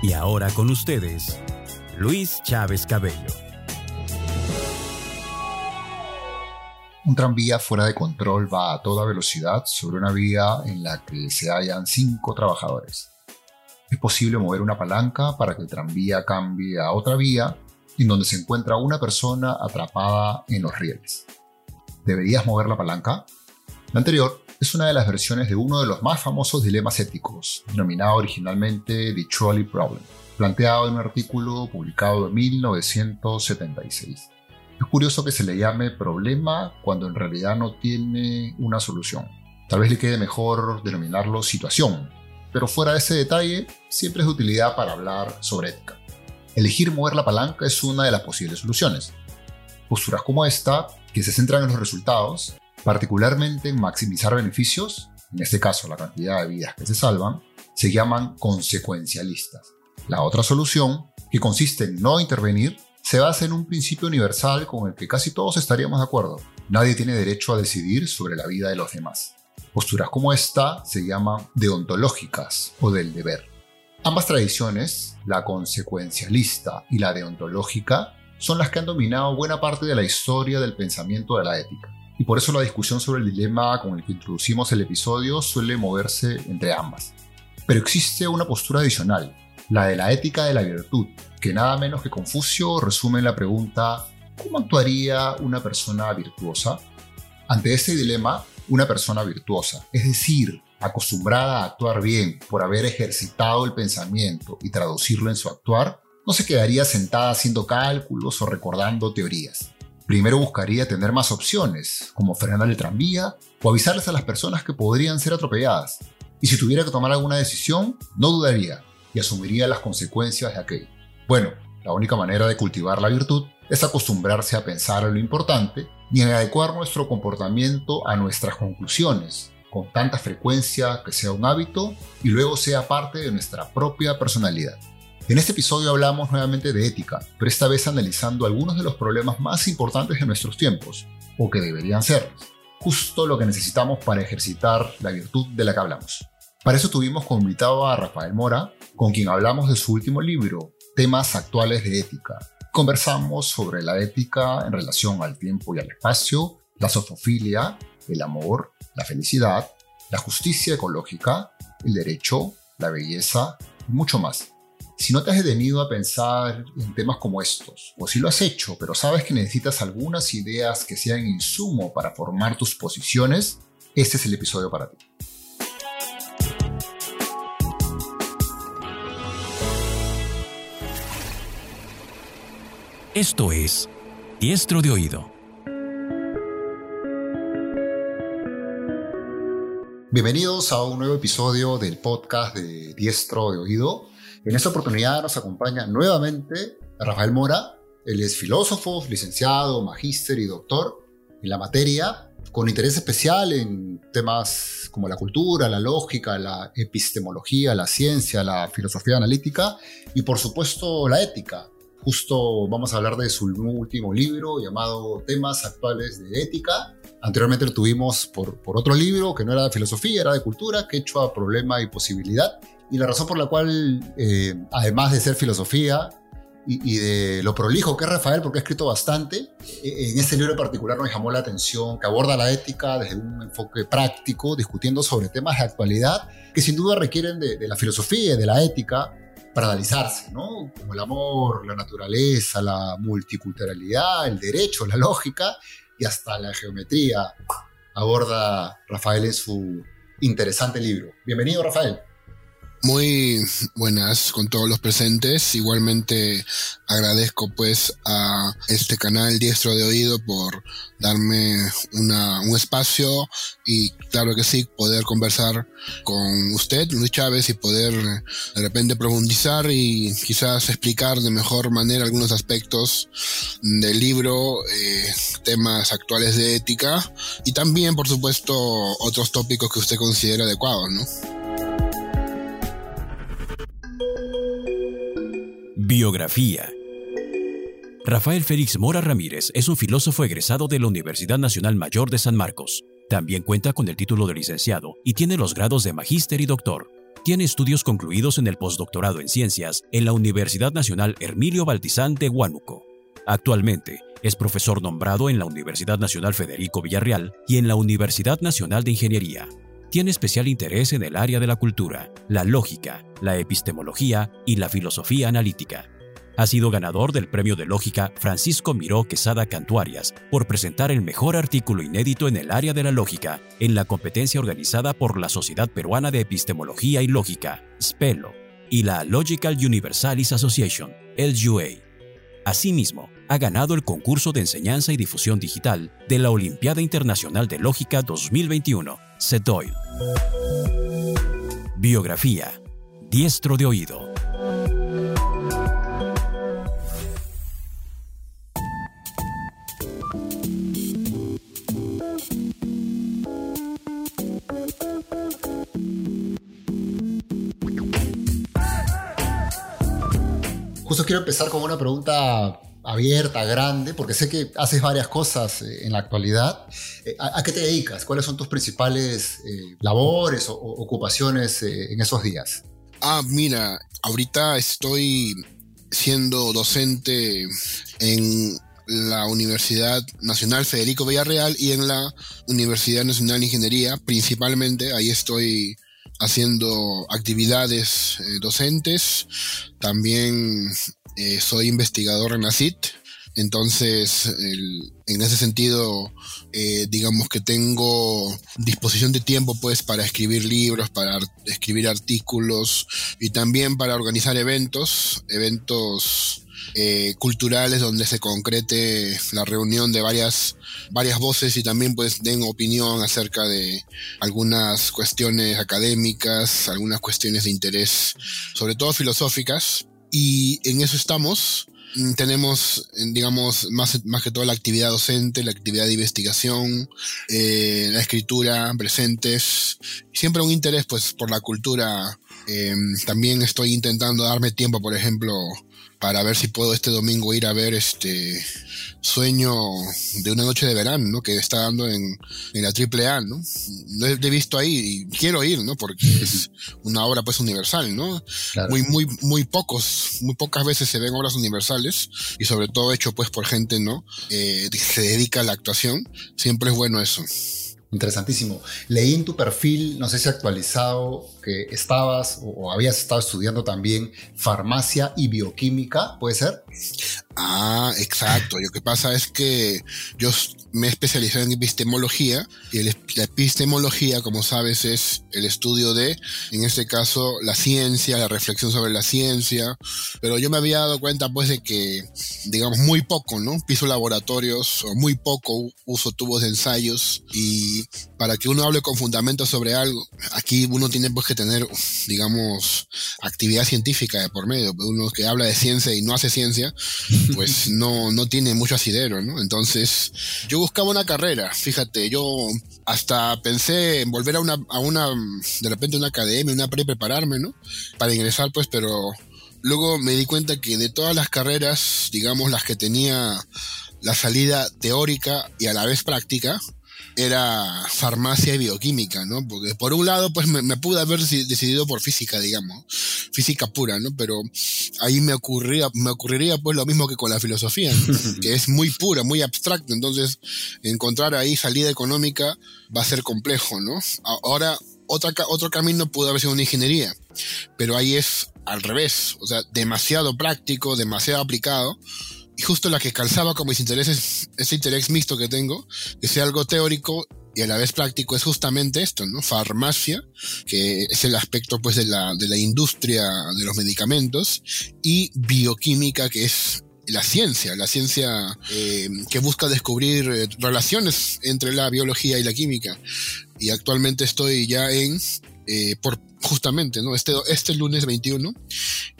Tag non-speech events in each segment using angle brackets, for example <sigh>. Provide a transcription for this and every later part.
Y ahora con ustedes, Luis Chávez Cabello. Un tranvía fuera de control va a toda velocidad sobre una vía en la que se hallan cinco trabajadores. Es posible mover una palanca para que el tranvía cambie a otra vía en donde se encuentra una persona atrapada en los rieles. ¿Deberías mover la palanca? La anterior es una de las versiones de uno de los más famosos dilemas éticos, denominado originalmente The Trolley Problem, planteado en un artículo publicado en 1976. Es curioso que se le llame problema cuando en realidad no tiene una solución. Tal vez le quede mejor denominarlo situación, pero fuera de ese detalle, siempre es de utilidad para hablar sobre ética. Elegir mover la palanca es una de las posibles soluciones. Posturas como esta, que se centran en los resultados, particularmente en maximizar beneficios, en este caso la cantidad de vidas que se salvan, se llaman consecuencialistas. La otra solución, que consiste en no intervenir, se basa en un principio universal con el que casi todos estaríamos de acuerdo. Nadie tiene derecho a decidir sobre la vida de los demás. Posturas como esta se llaman deontológicas o del deber. Ambas tradiciones, la consecuencialista y la deontológica, son las que han dominado buena parte de la historia del pensamiento de la ética y por eso la discusión sobre el dilema con el que introducimos el episodio suele moverse entre ambas. Pero existe una postura adicional, la de la ética de la virtud, que nada menos que Confucio resume en la pregunta ¿cómo actuaría una persona virtuosa? Ante este dilema, una persona virtuosa, es decir, acostumbrada a actuar bien por haber ejercitado el pensamiento y traducirlo en su actuar, no se quedaría sentada haciendo cálculos o recordando teorías primero buscaría tener más opciones, como frenar el tranvía o avisarles a las personas que podrían ser atropelladas. Y si tuviera que tomar alguna decisión, no dudaría y asumiría las consecuencias de aquello. Bueno, la única manera de cultivar la virtud es acostumbrarse a pensar en lo importante y en adecuar nuestro comportamiento a nuestras conclusiones, con tanta frecuencia que sea un hábito y luego sea parte de nuestra propia personalidad. En este episodio hablamos nuevamente de ética, pero esta vez analizando algunos de los problemas más importantes de nuestros tiempos, o que deberían ser, justo lo que necesitamos para ejercitar la virtud de la que hablamos. Para eso tuvimos como invitado a Rafael Mora, con quien hablamos de su último libro, Temas actuales de ética. Conversamos sobre la ética en relación al tiempo y al espacio, la sofofilia, el amor, la felicidad, la justicia ecológica, el derecho, la belleza y mucho más. Si no te has detenido a pensar en temas como estos, o si lo has hecho, pero sabes que necesitas algunas ideas que sean insumo para formar tus posiciones, este es el episodio para ti. Esto es Diestro de Oído. Bienvenidos a un nuevo episodio del podcast de Diestro de Oído. En esta oportunidad nos acompaña nuevamente Rafael Mora. Él es filósofo, licenciado, magíster y doctor en la materia, con interés especial en temas como la cultura, la lógica, la epistemología, la ciencia, la filosofía analítica y por supuesto la ética. Justo vamos a hablar de su último libro llamado Temas actuales de ética. Anteriormente lo tuvimos por, otro libro que no era de filosofía, era de cultura, que hecho a problema y posibilidad. Y la razón por la cual, eh, además de ser filosofía y, de lo prolijo que es Rafael, porque ha escrito bastante, eh, en este libro en particular nos llamó la atención que aborda la ética desde un enfoque práctico, discutiendo sobre temas de actualidad que sin duda requieren de, de la filosofía y de la ética para analizarse, ¿no? Como el amor, la naturaleza, la multiculturalidad, el derecho, la lógica y hasta la geometría aborda Rafael en su interesante libro. Bienvenido, Rafael. Muy buenas con todos los presentes. Igualmente agradezco pues a este canal Diestro de Oído por darme una, un espacio y claro que sí, poder conversar con usted, Luis Chávez, y poder de repente profundizar y quizás explicar de mejor manera algunos aspectos del libro, eh, temas actuales de ética y también, por supuesto, otros tópicos que usted considera adecuados, ¿no? Biografía. Rafael Félix Mora Ramírez es un filósofo egresado de la Universidad Nacional Mayor de San Marcos. También cuenta con el título de licenciado y tiene los grados de magíster y doctor. Tiene estudios concluidos en el postdoctorado en ciencias en la Universidad Nacional Hermilio Baltizán de Huánuco. Actualmente es profesor nombrado en la Universidad Nacional Federico Villarreal y en la Universidad Nacional de Ingeniería tiene especial interés en el área de la cultura, la lógica, la epistemología y la filosofía analítica. Ha sido ganador del Premio de Lógica Francisco Miró Quesada Cantuarias por presentar el mejor artículo inédito en el área de la lógica en la competencia organizada por la Sociedad Peruana de Epistemología y Lógica, SPELO, y la Logical Universalis Association, LUA. Asimismo, ha ganado el concurso de enseñanza y difusión digital de la Olimpiada Internacional de Lógica 2021, CETOIL. Biografía. Diestro de oído. Justo quiero empezar con una pregunta abierta, grande, porque sé que haces varias cosas eh, en la actualidad. Eh, ¿A, qué te dedicas? ¿Cuáles son tus principales eh, labores o, ocupaciones en esos días? Ah, mira, ahorita estoy siendo docente en la Universidad Nacional Federico Villarreal y en la Universidad Nacional de Ingeniería, principalmente. Ahí estoy haciendo actividades docentes. También eh, soy investigador en ACIT. Entonces, en ese sentido, eh, digamos que tengo disposición de tiempo pues para escribir libros, para escribir artículos y también para organizar eventos, eventos eh, culturales donde se concrete la reunión de varias, varias voces y también pues den opinión acerca de algunas cuestiones académicas, algunas cuestiones de interés, sobre todo filosóficas. Y en eso estamos. Mm, tenemos, digamos, más, más que todo la actividad docente, la actividad de investigación, eh, la escritura presentes. Siempre un interés, pues, por la cultura. Eh, también estoy intentando darme tiempo, por ejemplo, para ver si puedo este domingo ir a ver este sueño de una noche de verano, ¿no? Que está dando en, en la AAA, ¿no? No he, visto ahí y quiero ir, ¿no? Porque es <laughs> una obra pues universal, ¿no? Muy, muy, muy pocos, muy pocas veces se ven obras universales y sobre todo hecho pues por gente, ¿no? Eh, que se dedica a la actuación. Siempre es bueno eso. Interesantísimo. Leí en tu perfil, no sé si actualizado, que estabas o, habías estado estudiando también farmacia y bioquímica, ¿puede ser? Ah, exacto. Lo que pasa es que yo me he especializado en epistemología y la epistemología, como sabes, es el estudio de, en este caso, la ciencia, la reflexión sobre la ciencia. Pero yo me había dado cuenta, pues, de que, digamos, muy poco, ¿no? Piso laboratorios o muy poco uso tubos de ensayos y para que uno hable con fundamento sobre algo, aquí uno tiene pues que tener, digamos, actividad científica de por medio. Uno que habla de ciencia y no hace ciencia, <laughs> pues no, no tiene mucho asidero, ¿no? Entonces, yo buscaba una carrera, fíjate, yo hasta pensé en volver a una, a una, de repente una academia, una pre prepararme, ¿no? Para ingresar, pues, pero luego me di cuenta que de todas las carreras, digamos, las que tenía la salida teórica y a la vez práctica, era farmacia y bioquímica, ¿no? Porque por un lado, pues me, pude haber decidido por física, digamos, física pura, ¿no? Pero ahí me ocurría, me ocurriría pues lo mismo que con la filosofía, <laughs> que es muy pura, muy abstracta, entonces encontrar ahí salida económica va a ser complejo, ¿no? Ahora, otra, otro camino pudo haber sido una ingeniería, pero ahí es al revés, o sea, demasiado práctico, demasiado aplicado, y justo la que calzaba con mis intereses, ese interés mixto que tengo, que sea algo teórico y a la vez práctico es justamente esto, ¿no? Farmacia, que es el aspecto pues de la, de la industria de los medicamentos, y bioquímica, que es la ciencia, la ciencia eh, que busca descubrir eh, relaciones entre la biología y la química. Y actualmente estoy ya en, eh, por justamente, ¿no? Este, este lunes 21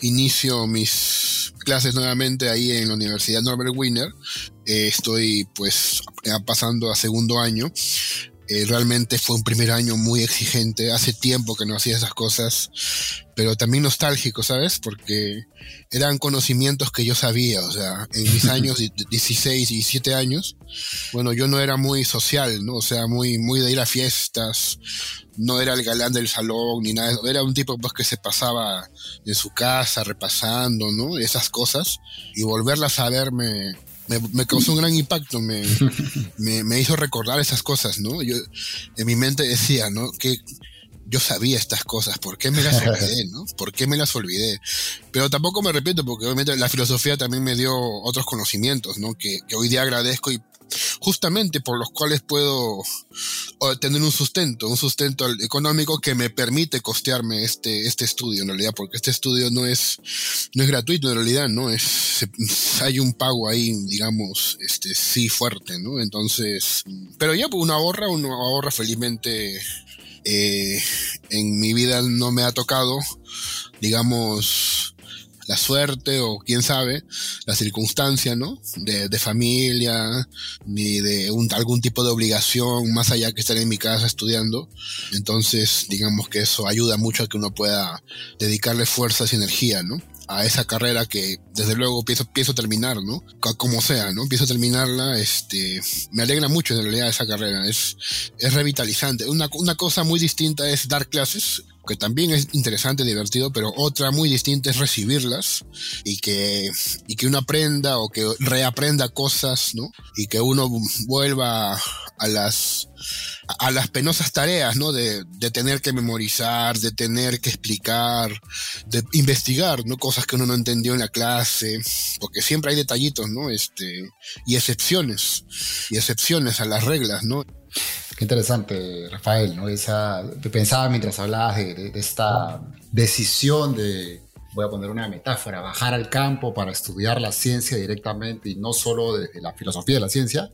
inicio mis clases nuevamente ahí en la Universidad Norbert Wiener. estoy pues pasando a segundo año eh, realmente fue un primer año muy exigente. Hace tiempo que no hacía esas cosas, pero también nostálgico, ¿sabes? Porque eran conocimientos que yo sabía. O sea, en mis <laughs> años, 16, 17 años, bueno, yo no era muy social, ¿no? O sea, muy, muy de ir a fiestas. No era el galán del salón ni nada. Era un tipo pues, que se pasaba en su casa repasando, ¿no? Esas cosas. Y volverlas a verme me, causó un gran impacto, <laughs> me, me, hizo recordar esas cosas, ¿no? Yo en mi mente decía, ¿no? Que yo sabía estas cosas, ¿por qué me las olvidé, <laughs> no? ¿Por qué me las olvidé? Pero tampoco me arrepiento porque obviamente la filosofía también me dio otros conocimientos, ¿no? Que, que hoy día agradezco y justamente por los cuales puedo tener un sustento, un sustento económico que me permite costearme este, este estudio en realidad, porque este estudio no es, no es gratuito en realidad, ¿no? Es, hay un pago ahí, digamos, este, sí fuerte, ¿no? Entonces, pero ya, pues uno ahorra, uno ahorra felizmente, eh, en mi vida no me ha tocado, digamos, la suerte o quién sabe, la circunstancia, ¿no? De, de familia, ni de algún tipo de obligación más allá que estar en mi casa estudiando. Entonces, digamos que eso ayuda mucho a que uno pueda dedicarle fuerzas y energía, ¿no? a esa carrera que desde luego pienso, pienso terminar, ¿no? Como sea, ¿no? Pienso terminarla, este, me alegra mucho en realidad esa carrera, es, es revitalizante. Una, una cosa muy distinta es dar clases, que también es interesante, divertido, pero otra muy distinta es recibirlas y que, y que uno aprenda o que reaprenda cosas, ¿no? Y que uno vuelva a las, a las penosas tareas, ¿no? De, tener que memorizar, de tener que explicar, de investigar, ¿no? Cosas que uno no entendió en la clase, porque siempre hay detallitos, ¿no? Este, y excepciones, y excepciones a las reglas, ¿no? Qué interesante, Rafael, ¿no? Esa, pensaba mientras hablabas de, esta decisión de, voy a poner una metáfora, bajar al campo para estudiar la ciencia directamente y no solo desde la filosofía de la ciencia,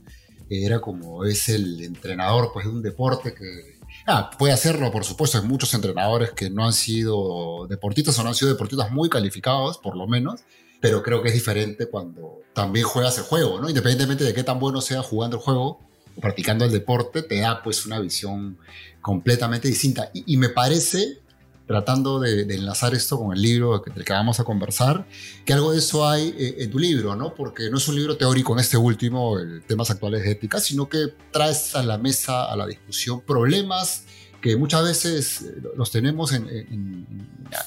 era como es el entrenador pues, de un deporte que ah, puede hacerlo, por supuesto, hay muchos entrenadores que no han sido deportistas o no han sido deportistas muy calificados, por lo menos, pero creo que es diferente cuando también juegas el juego, ¿no? Independientemente de qué tan bueno sea jugando el juego, practicando el deporte te da pues una visión completamente distinta. Y, me parece, tratando de, enlazar esto con el libro del que vamos a conversar, que algo de eso hay eh, en tu libro, ¿no? Porque no es un libro teórico en este último, el temas actuales de ética, sino que traes a la mesa, a la discusión, problemas que muchas veces eh, los tenemos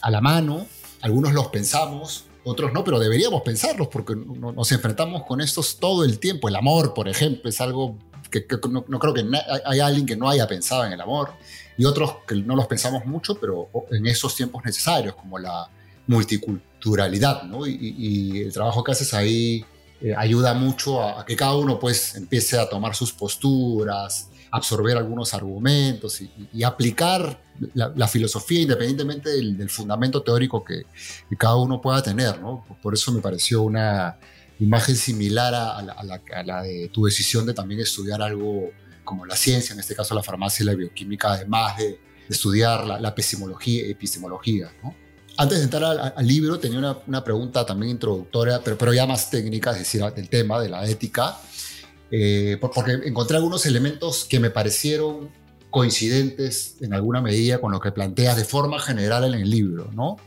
a la mano, algunos los pensamos, otros no, pero deberíamos pensarlos porque nos enfrentamos con estos todo el tiempo. El amor, por ejemplo, es algo que, no, creo que hay alguien que no haya pensado en el amor y otros que no los pensamos mucho, pero en esos tiempos necesarios, como la multiculturalidad, ¿no? y, el trabajo que haces ahí eh, ayuda mucho a, que cada uno pues empiece a tomar sus posturas, absorber algunos argumentos y, aplicar la, filosofía independientemente del, fundamento teórico que, que, cada uno pueda tener. ¿no? Por eso me pareció una, imagen similar a, la, de tu decisión de también estudiar algo como la ciencia, en este caso la farmacia y la bioquímica, además de, estudiar la, epistemología, epistemología ¿no? Antes de entrar al, libro, tenía una, pregunta también introductoria, pero, pero ya más técnica, es decir, del tema de la ética, eh, porque encontré algunos elementos que me parecieron coincidentes en alguna medida con lo que planteas de forma general en el libro, ¿no?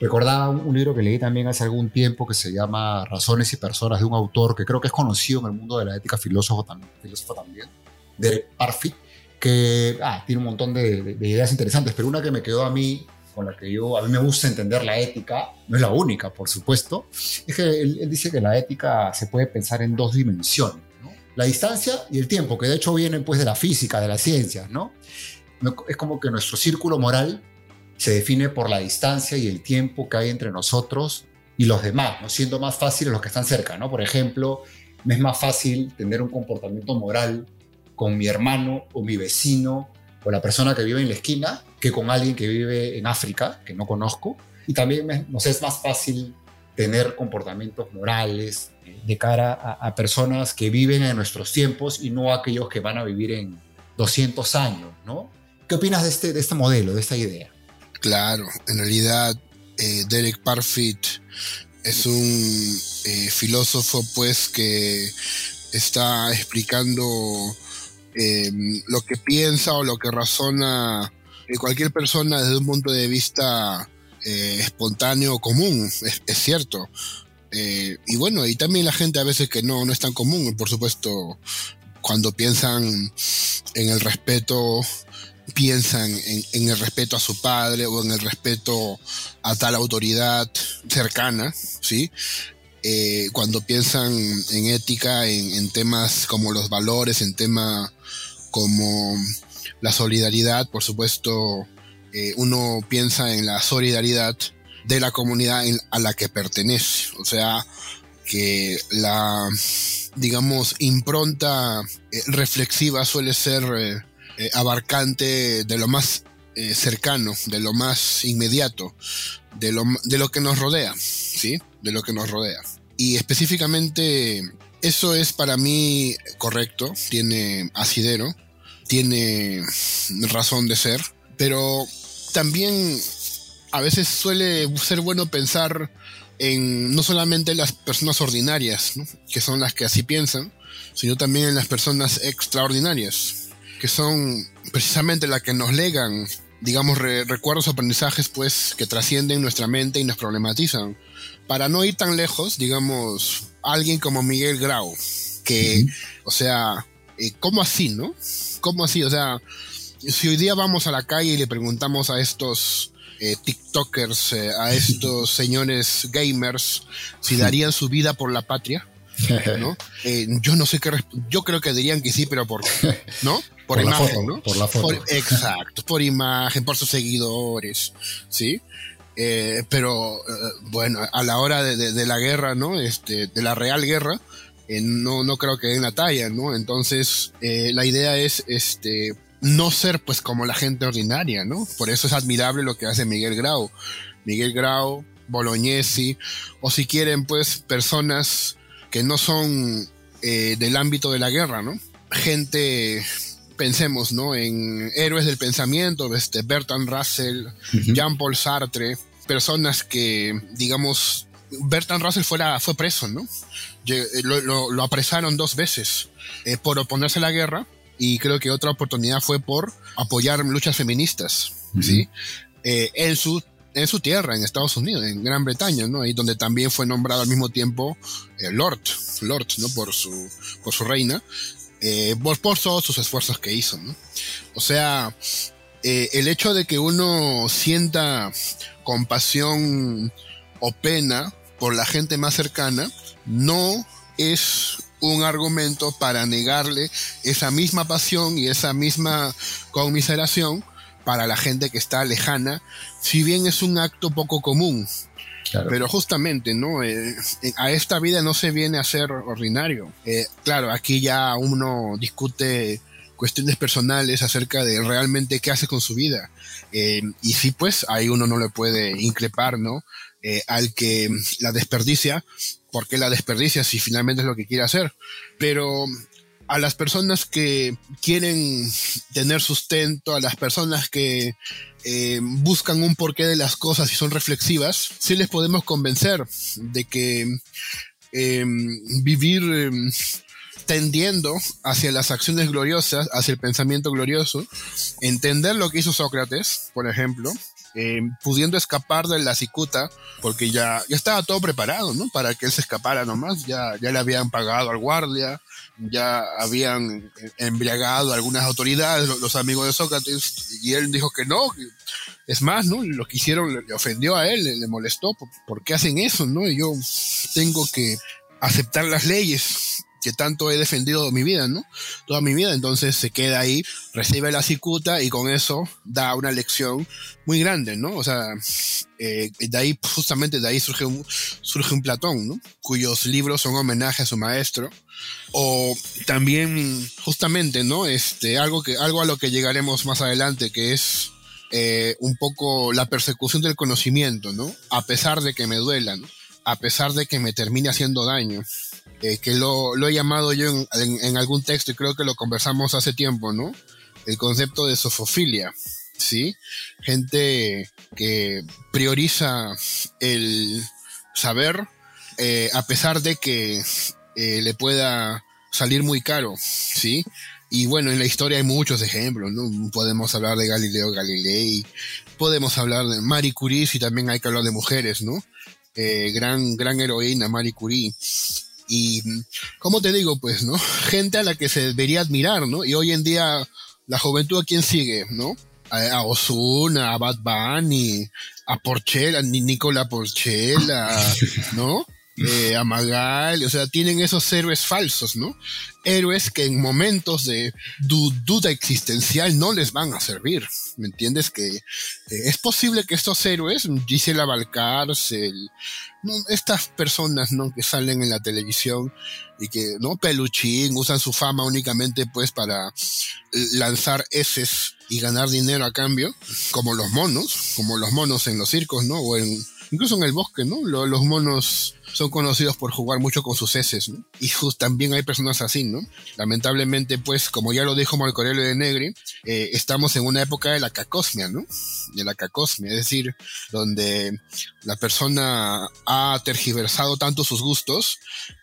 Recordaba un, libro que leí también hace algún tiempo que se llama Razones y Personas de un autor que creo que es conocido en el mundo de la ética, filósofo también, filósofo también Derek Parfit, que ah, tiene un montón de, ideas interesantes, pero una que me quedó a mí, con la que yo, a mí me gusta entender la ética, no es la única, por supuesto, es que él, dice que la ética se puede pensar en dos dimensiones, la distancia y el tiempo, que de hecho vienen pues de la física, de la ciencia, ¿no? Es como que nuestro círculo moral se define por la distancia y el tiempo que hay entre nosotros y los demás, ¿no? siendo más fáciles los que están cerca. ¿no? Por ejemplo, me es más fácil tener un comportamiento moral con mi hermano o mi vecino o la persona que vive en la esquina que con alguien que vive en África, que no conozco. Y también nos es más fácil tener comportamientos morales de cara a, personas que viven en nuestros tiempos y no aquellos que van a vivir en 200 años, ¿no? ¿Qué opinas de este, de este modelo, de esta idea? Claro, en realidad eh, Derek Parfit es un eh, filósofo pues que está explicando lo que piensa o lo que razona cualquier persona desde un punto de vista eh, espontáneo común, es, cierto. Eh, y bueno, y también la gente a veces que no, no es tan común, por supuesto, cuando piensan en el respeto, piensan en, el respeto a su padre o en el respeto a tal autoridad cercana, ¿sí? Eh, cuando piensan en ética, en, temas como los valores, en temas como la solidaridad, por supuesto, eh, uno piensa en la solidaridad de la comunidad a la que pertenece. O sea, que la, digamos, impronta eh, reflexiva suele ser eh, abarcante de lo más cercano, de lo más inmediato, de lo, de lo que nos rodea, ¿sí? De lo que nos rodea. Y específicamente, eso es para mí correcto, tiene asidero, tiene razón de ser, pero también a veces suele ser bueno pensar en no solamente las personas ordinarias, que son las que así piensan, sino también en las personas extraordinarias, que son precisamente las que nos legan, digamos, recuerdos o aprendizajes, pues, que trascienden nuestra mente y nos problematizan. Para no ir tan lejos, digamos, alguien como Miguel Grau, que, o sea, eh, ¿cómo así, no? ¿Cómo así? O sea, si hoy día vamos a la calle y le preguntamos a estos eh, TikTokers, eh, a estos señores gamers, si darían su vida por la patria, <laughs> ¿no? Eh, yo no sé qué, yo creo que dirían que sí, pero por, ¿no? Por, imagen, ¿no? Por la foto. exacto, por imagen, por sus seguidores, ¿sí? pero bueno, a la hora de, la guerra, ¿no? Este, de la real guerra, no, no creo que den la talla, ¿no? Entonces, la idea es, este, no ser pues como la gente ordinaria, ¿no? Por eso es admirable lo que hace Miguel Grau. Miguel Grau, Bolognesi, o si quieren pues personas que no son eh, del ámbito de la guerra, ¿no? Gente, pensemos, ¿no? En héroes del pensamiento, este Bertrand Russell, Jean-Paul Sartre, personas que, digamos, Bertrand Russell fuera, fue preso, ¿no? Lo, apresaron dos veces eh, por oponerse a la guerra y creo que otra oportunidad fue por apoyar luchas feministas, ¿sí? Eh, en, su, en su tierra, en Estados Unidos, en Gran Bretaña, ¿no? Ahí donde también fue nombrado al mismo tiempo eh, Lord, Lord, ¿no? Por su, por su reina, eh, por, por, todos sus esfuerzos que hizo, ¿no? O sea, el hecho de que uno sienta compasión o pena por la gente más cercana, no es un argumento para negarle esa misma pasión y esa misma conmiseración para la gente que está lejana, si bien es un acto poco común. Pero justamente, ¿no? Eh, a esta vida no se viene a ser ordinario. Eh, claro, aquí ya uno discute cuestiones personales acerca de realmente qué hace con su vida. Eh, y sí, pues ahí uno no le puede increpar, ¿no? al que la desperdicia, por qué la desperdicia si finalmente es lo que quiere hacer. Pero a las personas que quieren tener sustento, a las personas que eh, buscan un porqué de las cosas y son reflexivas, sí les podemos convencer de que em, vivir em, tendiendo hacia las acciones gloriosas, hacia el pensamiento glorioso, entender lo que hizo Sócrates, por ejemplo, eh, pudiendo escapar de la cicuta, porque ya, ya estaba todo preparado, ¿no? Para que él se escapara nomás, ya, ya le habían pagado al guardia, ya habían embriagado a algunas autoridades, los, amigos de Sócrates, y él dijo que no, es más, ¿no? Lo que hicieron le, ofendió a él, le, molestó, ¿por, qué hacen eso, no? Y yo tengo que aceptar las leyes, que tanto he defendido mi vida, ¿no? Toda mi vida, entonces se queda ahí, recibe la cicuta y con eso da una lección muy grande, ¿no? O sea, eh, de ahí, justamente de ahí surge un, surge un Platón, ¿no? Cuyos libros son homenaje a su maestro. O también, justamente, ¿no? Este, algo que, algo a lo que llegaremos más adelante, que es eh, un poco la persecución del conocimiento, ¿no? A pesar de que me duela, ¿no? A pesar de que me termine haciendo daño. Eh, que lo, lo, he llamado yo en, en, algún texto y creo que lo conversamos hace tiempo, ¿no? El concepto de sofofilia, ¿sí? Gente que prioriza el saber eh, a pesar de que eh, le pueda salir muy caro, ¿sí? Y bueno, en la historia hay muchos ejemplos, ¿no? Podemos hablar de Galileo Galilei, podemos hablar de Marie Curie, si también hay que hablar de mujeres, ¿no? Eh, gran, gran heroína, Marie Curie. Y, ¿cómo te digo? Pues, ¿no? <laughs> Gente a la que se debería admirar, ¿no? Y hoy en día, la juventud a quién sigue, ¿no? A, a Ozuna, a Bad Bunny, a Porchela, Nicola Porchela, <laughs> ¿no? Eh, a Magal, o sea, tienen esos héroes falsos, ¿no? Héroes que en momentos de duda existencial no les van a servir, ¿me entiendes? Que eh, es posible que estos héroes, Gisela Valcárcel, estas personas, ¿no? Que salen en la televisión y que, ¿no? Peluchín, usan su fama únicamente pues para lanzar heces y ganar dinero a cambio, como los monos, como los monos en los circos, ¿no? O en, incluso en el bosque, ¿no? Los monos son conocidos por jugar mucho con sus heces, ¿no? Y también hay personas así, ¿no? Lamentablemente, pues, como ya lo dijo Marco de Negri, eh, estamos en una época de la cacosmia, ¿no? De la cacosmia, es decir, donde la persona ha tergiversado tanto sus gustos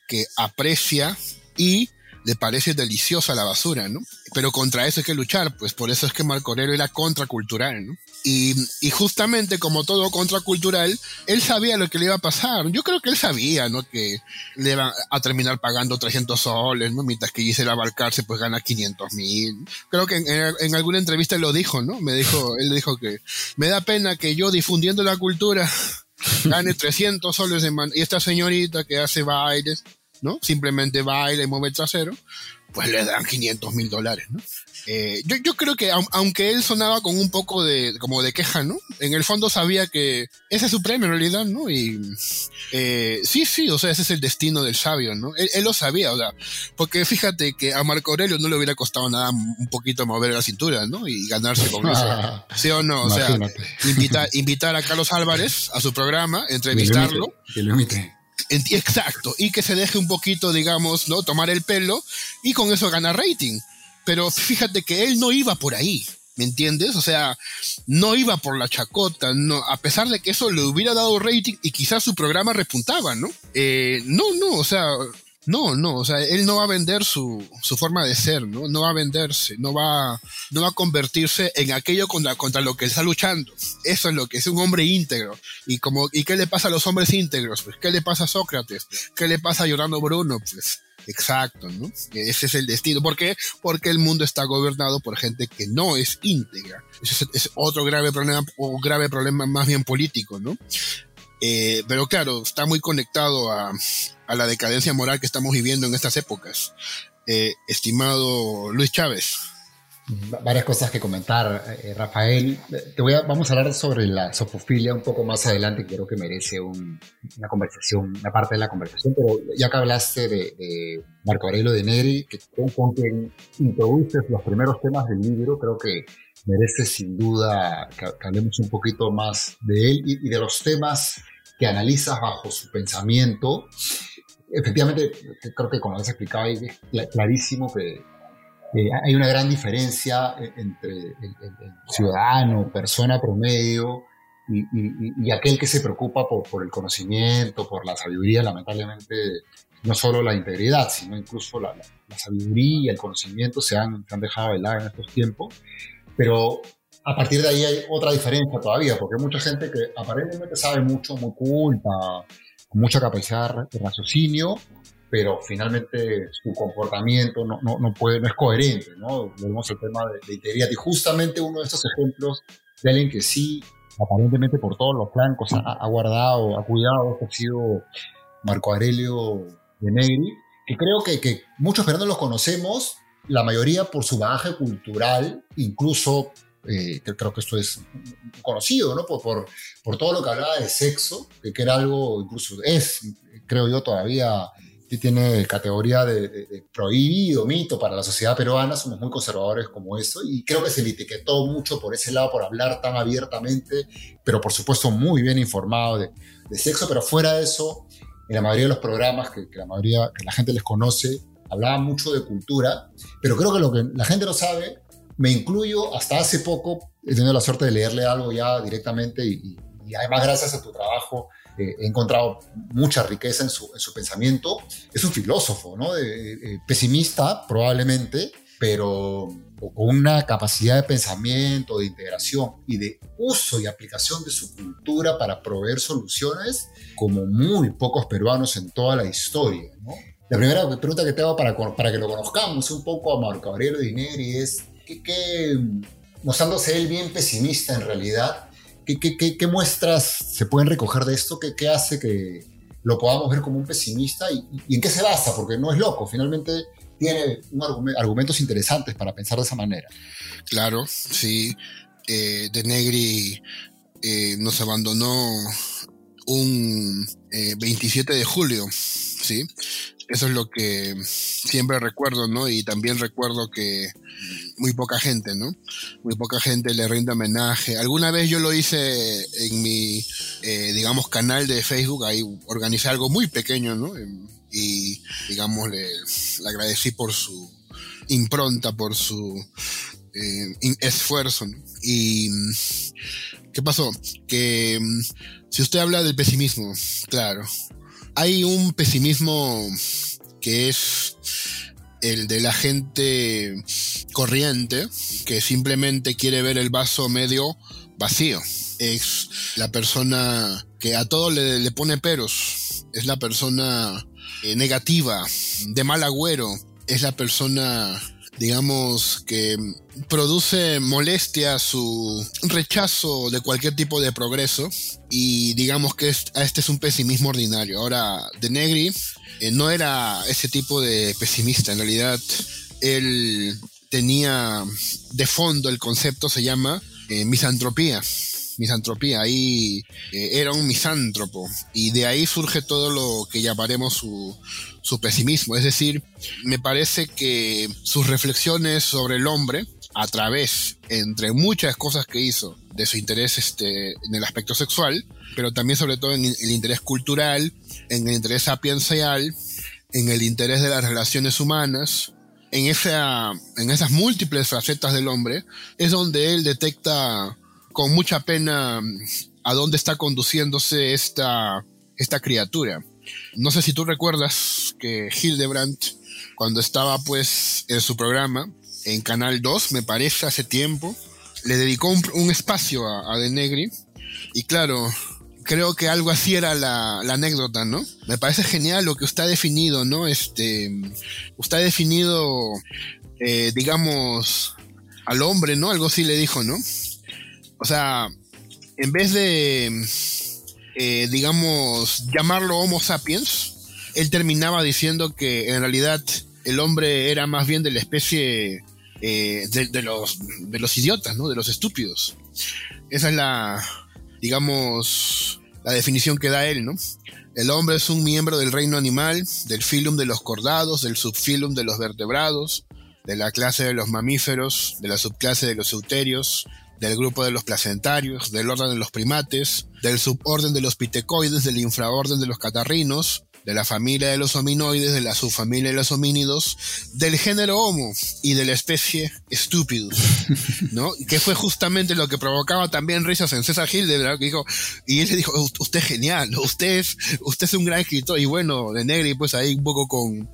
que aprecia y le parece deliciosa la basura, ¿no? Pero contra eso hay que luchar, pues por eso es que Marco era contracultural, ¿no? Y, y, justamente como todo contracultural, él sabía lo que le iba a pasar. Yo creo que él sabía, ¿no? Que le iba a terminar pagando 300 soles, ¿no? Mientras que Gisela Balcarce pues gana 500 mil. Creo que en, en, alguna entrevista lo dijo, ¿no? Me dijo, él dijo que me da pena que yo difundiendo la cultura <laughs> gane 300 soles de man y esta señorita que hace bailes, ¿no? Simplemente baila y mueve el trasero, pues le dan 500 mil dólares, ¿no? Eh, yo, yo, creo que aunque él sonaba con un poco de como de queja, ¿no? En el fondo sabía que ese es su premio en realidad, ¿no? Y eh, sí, sí, o sea, ese es el destino del sabio, ¿no? Él, él, lo sabía, o sea, porque fíjate que a Marco Aurelio no le hubiera costado nada un poquito mover la cintura, ¿no? Y ganarse con eso. <laughs> ¿Sí o no? O sea, invitar, invitar a Carlos Álvarez a su programa, entrevistarlo. Que lo imite. Exacto, y que se deje un poquito, digamos, ¿no? Tomar el pelo y con eso gana rating. Pero fíjate que él no iba por ahí, ¿me entiendes? O sea, no iba por la chacota, no, a pesar de que eso le hubiera dado rating y quizás su programa repuntaba, ¿no? Eh, no, no, o sea, no, no, o sea, él no va a vender su, su forma de ser, ¿no? No va a venderse, no va, no va a convertirse en aquello contra, contra lo que está luchando. Eso es lo que es un hombre íntegro. Y como, ¿y qué le pasa a los hombres íntegros? Pues, ¿qué le pasa a Sócrates? ¿Qué le pasa a Giordano Bruno? Pues, Exacto, ¿no? Ese es el destino. ¿Por qué? Porque el mundo está gobernado por gente que no es íntegra. Ese es, otro grave problema, o grave problema más bien político, ¿no? Eh, pero claro, está muy conectado a, a, la decadencia moral que estamos viviendo en estas épocas. Eh, estimado Luis Chávez. Varias cosas que comentar, eh, Rafael. Te voy a, vamos a hablar sobre la sofofilia un poco más adelante, creo que merece un, una conversación, una parte de la conversación, pero ya que hablaste de, Marco Aurelio de Neri, con quien introduces los primeros temas del libro, creo que merece sin duda que, hablemos un poquito más de él y, de los temas que analizas bajo su pensamiento. Efectivamente, creo que como has explicado, es clarísimo que eh, hay una gran diferencia entre el, el, el ciudadano, persona promedio, y, y, y, aquel que se preocupa por, por, el conocimiento, por la sabiduría, lamentablemente, no solo la integridad, sino incluso la, la, la sabiduría, el conocimiento se han, se han dejado de lado en estos tiempos. Pero a partir de ahí hay otra diferencia todavía, porque hay mucha gente que aparentemente sabe mucho, muy culta, con mucha capacidad de raciocinio, pero finalmente su comportamiento no, no, no, puede, no es coherente, ¿no? Volvemos al tema de, de, integridad. Y justamente uno de estos ejemplos de alguien que sí, aparentemente por todos los flancos, ha, guardado, ha cuidado, ha sido Marco Aurelio de Negri, que creo que, muchos peruanos los conocemos, la mayoría por su bagaje cultural, incluso eh, creo que esto es conocido, ¿no? Por, por, por, todo lo que hablaba de sexo, que, era algo, incluso es, creo yo, todavía tiene categoría de, de, de, prohibido, mito para la sociedad peruana, somos muy conservadores como eso, y creo que se le etiquetó mucho por ese lado, por hablar tan abiertamente, pero por supuesto muy bien informado de, de sexo, pero fuera de eso, en la mayoría de los programas que, que la mayoría, que la gente les conoce, hablaba mucho de cultura, pero creo que lo que la gente no sabe me incluyo hasta hace poco, he tenido la suerte de leerle algo ya directamente y, y además gracias a tu trabajo eh, he encontrado mucha riqueza en su, en su, pensamiento. Es un filósofo, ¿no? De, eh, pesimista probablemente, pero con una capacidad de pensamiento, de integración y de uso y aplicación de su cultura para proveer soluciones como muy pocos peruanos en toda la historia, ¿no? La primera pregunta que te hago para, para que lo conozcamos un poco a Marco Gabriel Dineri es que, que, mostrándose él bien pesimista en realidad, ¿qué, muestras se pueden recoger de esto? ¿Qué, hace que lo podamos ver como un pesimista? ¿Y, ¿Y, en qué se basa? Porque no es loco, finalmente tiene argumentos interesantes para pensar de esa manera. Claro, sí. Eh, de Negri eh, nos abandonó un eh, 27 de julio, ¿sí? Eso es lo que siempre recuerdo, ¿no? Y también recuerdo que muy poca gente, ¿no? Muy poca gente le rinde homenaje. Alguna vez yo lo hice en mi, eh, digamos, canal de Facebook, ahí organicé algo muy pequeño, ¿no? Y, digamos, le, agradecí por su impronta, por su eh, esfuerzo. Y, ¿qué pasó? Que si usted habla del pesimismo, claro, hay un pesimismo que es el de la gente corriente que simplemente quiere ver el vaso medio vacío. Es la persona que a todo le, pone peros. Es la persona eh, negativa, de mal agüero. Es la persona digamos, que produce molestia su rechazo de cualquier tipo de progreso. Y digamos que este es un pesimismo ordinario. Ahora, De Negri eh, no era ese tipo de pesimista, en realidad él tenía de fondo el concepto se llama eh, misantropía misantropía, ahí eh, era un misántropo. Y de ahí surge todo lo que llamaremos su, su pesimismo, es decir, me parece que sus reflexiones sobre el hombre, a través, entre muchas cosas que hizo, de su interés este, en el aspecto sexual, pero también sobre todo en el interés cultural, en el interés sapiencial, en el interés de las relaciones humanas, en, esa, en esas múltiples facetas del hombre, es donde él detecta con mucha pena a dónde está conduciéndose esta, esta criatura. No sé si tú recuerdas que Hildebrandt, cuando estaba pues en su programa, en Canal 2, me parece, hace tiempo, le dedicó un, espacio a, a, De Negri. Y claro, creo que algo así era la, la, anécdota, ¿no? Me parece genial lo que usted ha definido, ¿no? Este, usted ha definido, eh, digamos, al hombre, ¿no? Algo así le dijo, ¿no? O sea, en vez de, eh, digamos, llamarlo Homo sapiens, él terminaba diciendo que en realidad el hombre era más bien de la especie eh, de, los, de los idiotas, ¿no? De los estúpidos. Esa es la, digamos, la definición que da él, ¿no? El hombre es un miembro del reino animal, del filum de los cordados, del subfilum de los vertebrados, de la clase de los mamíferos, de la subclase de los euterios, del grupo de los placentarios, del orden de los primates, del suborden de los pitecoides, del infraorden de los catarrinos, de la familia de los hominoides, de la subfamilia de los homínidos, del género Homo y de la especie Stupidus, ¿no? <laughs> que fue justamente lo que provocaba también risas en César Hildebrand, que dijo, y él le dijo, usted es genial, usted es, usted es un gran escritor, y bueno, de Negri, pues ahí un poco con,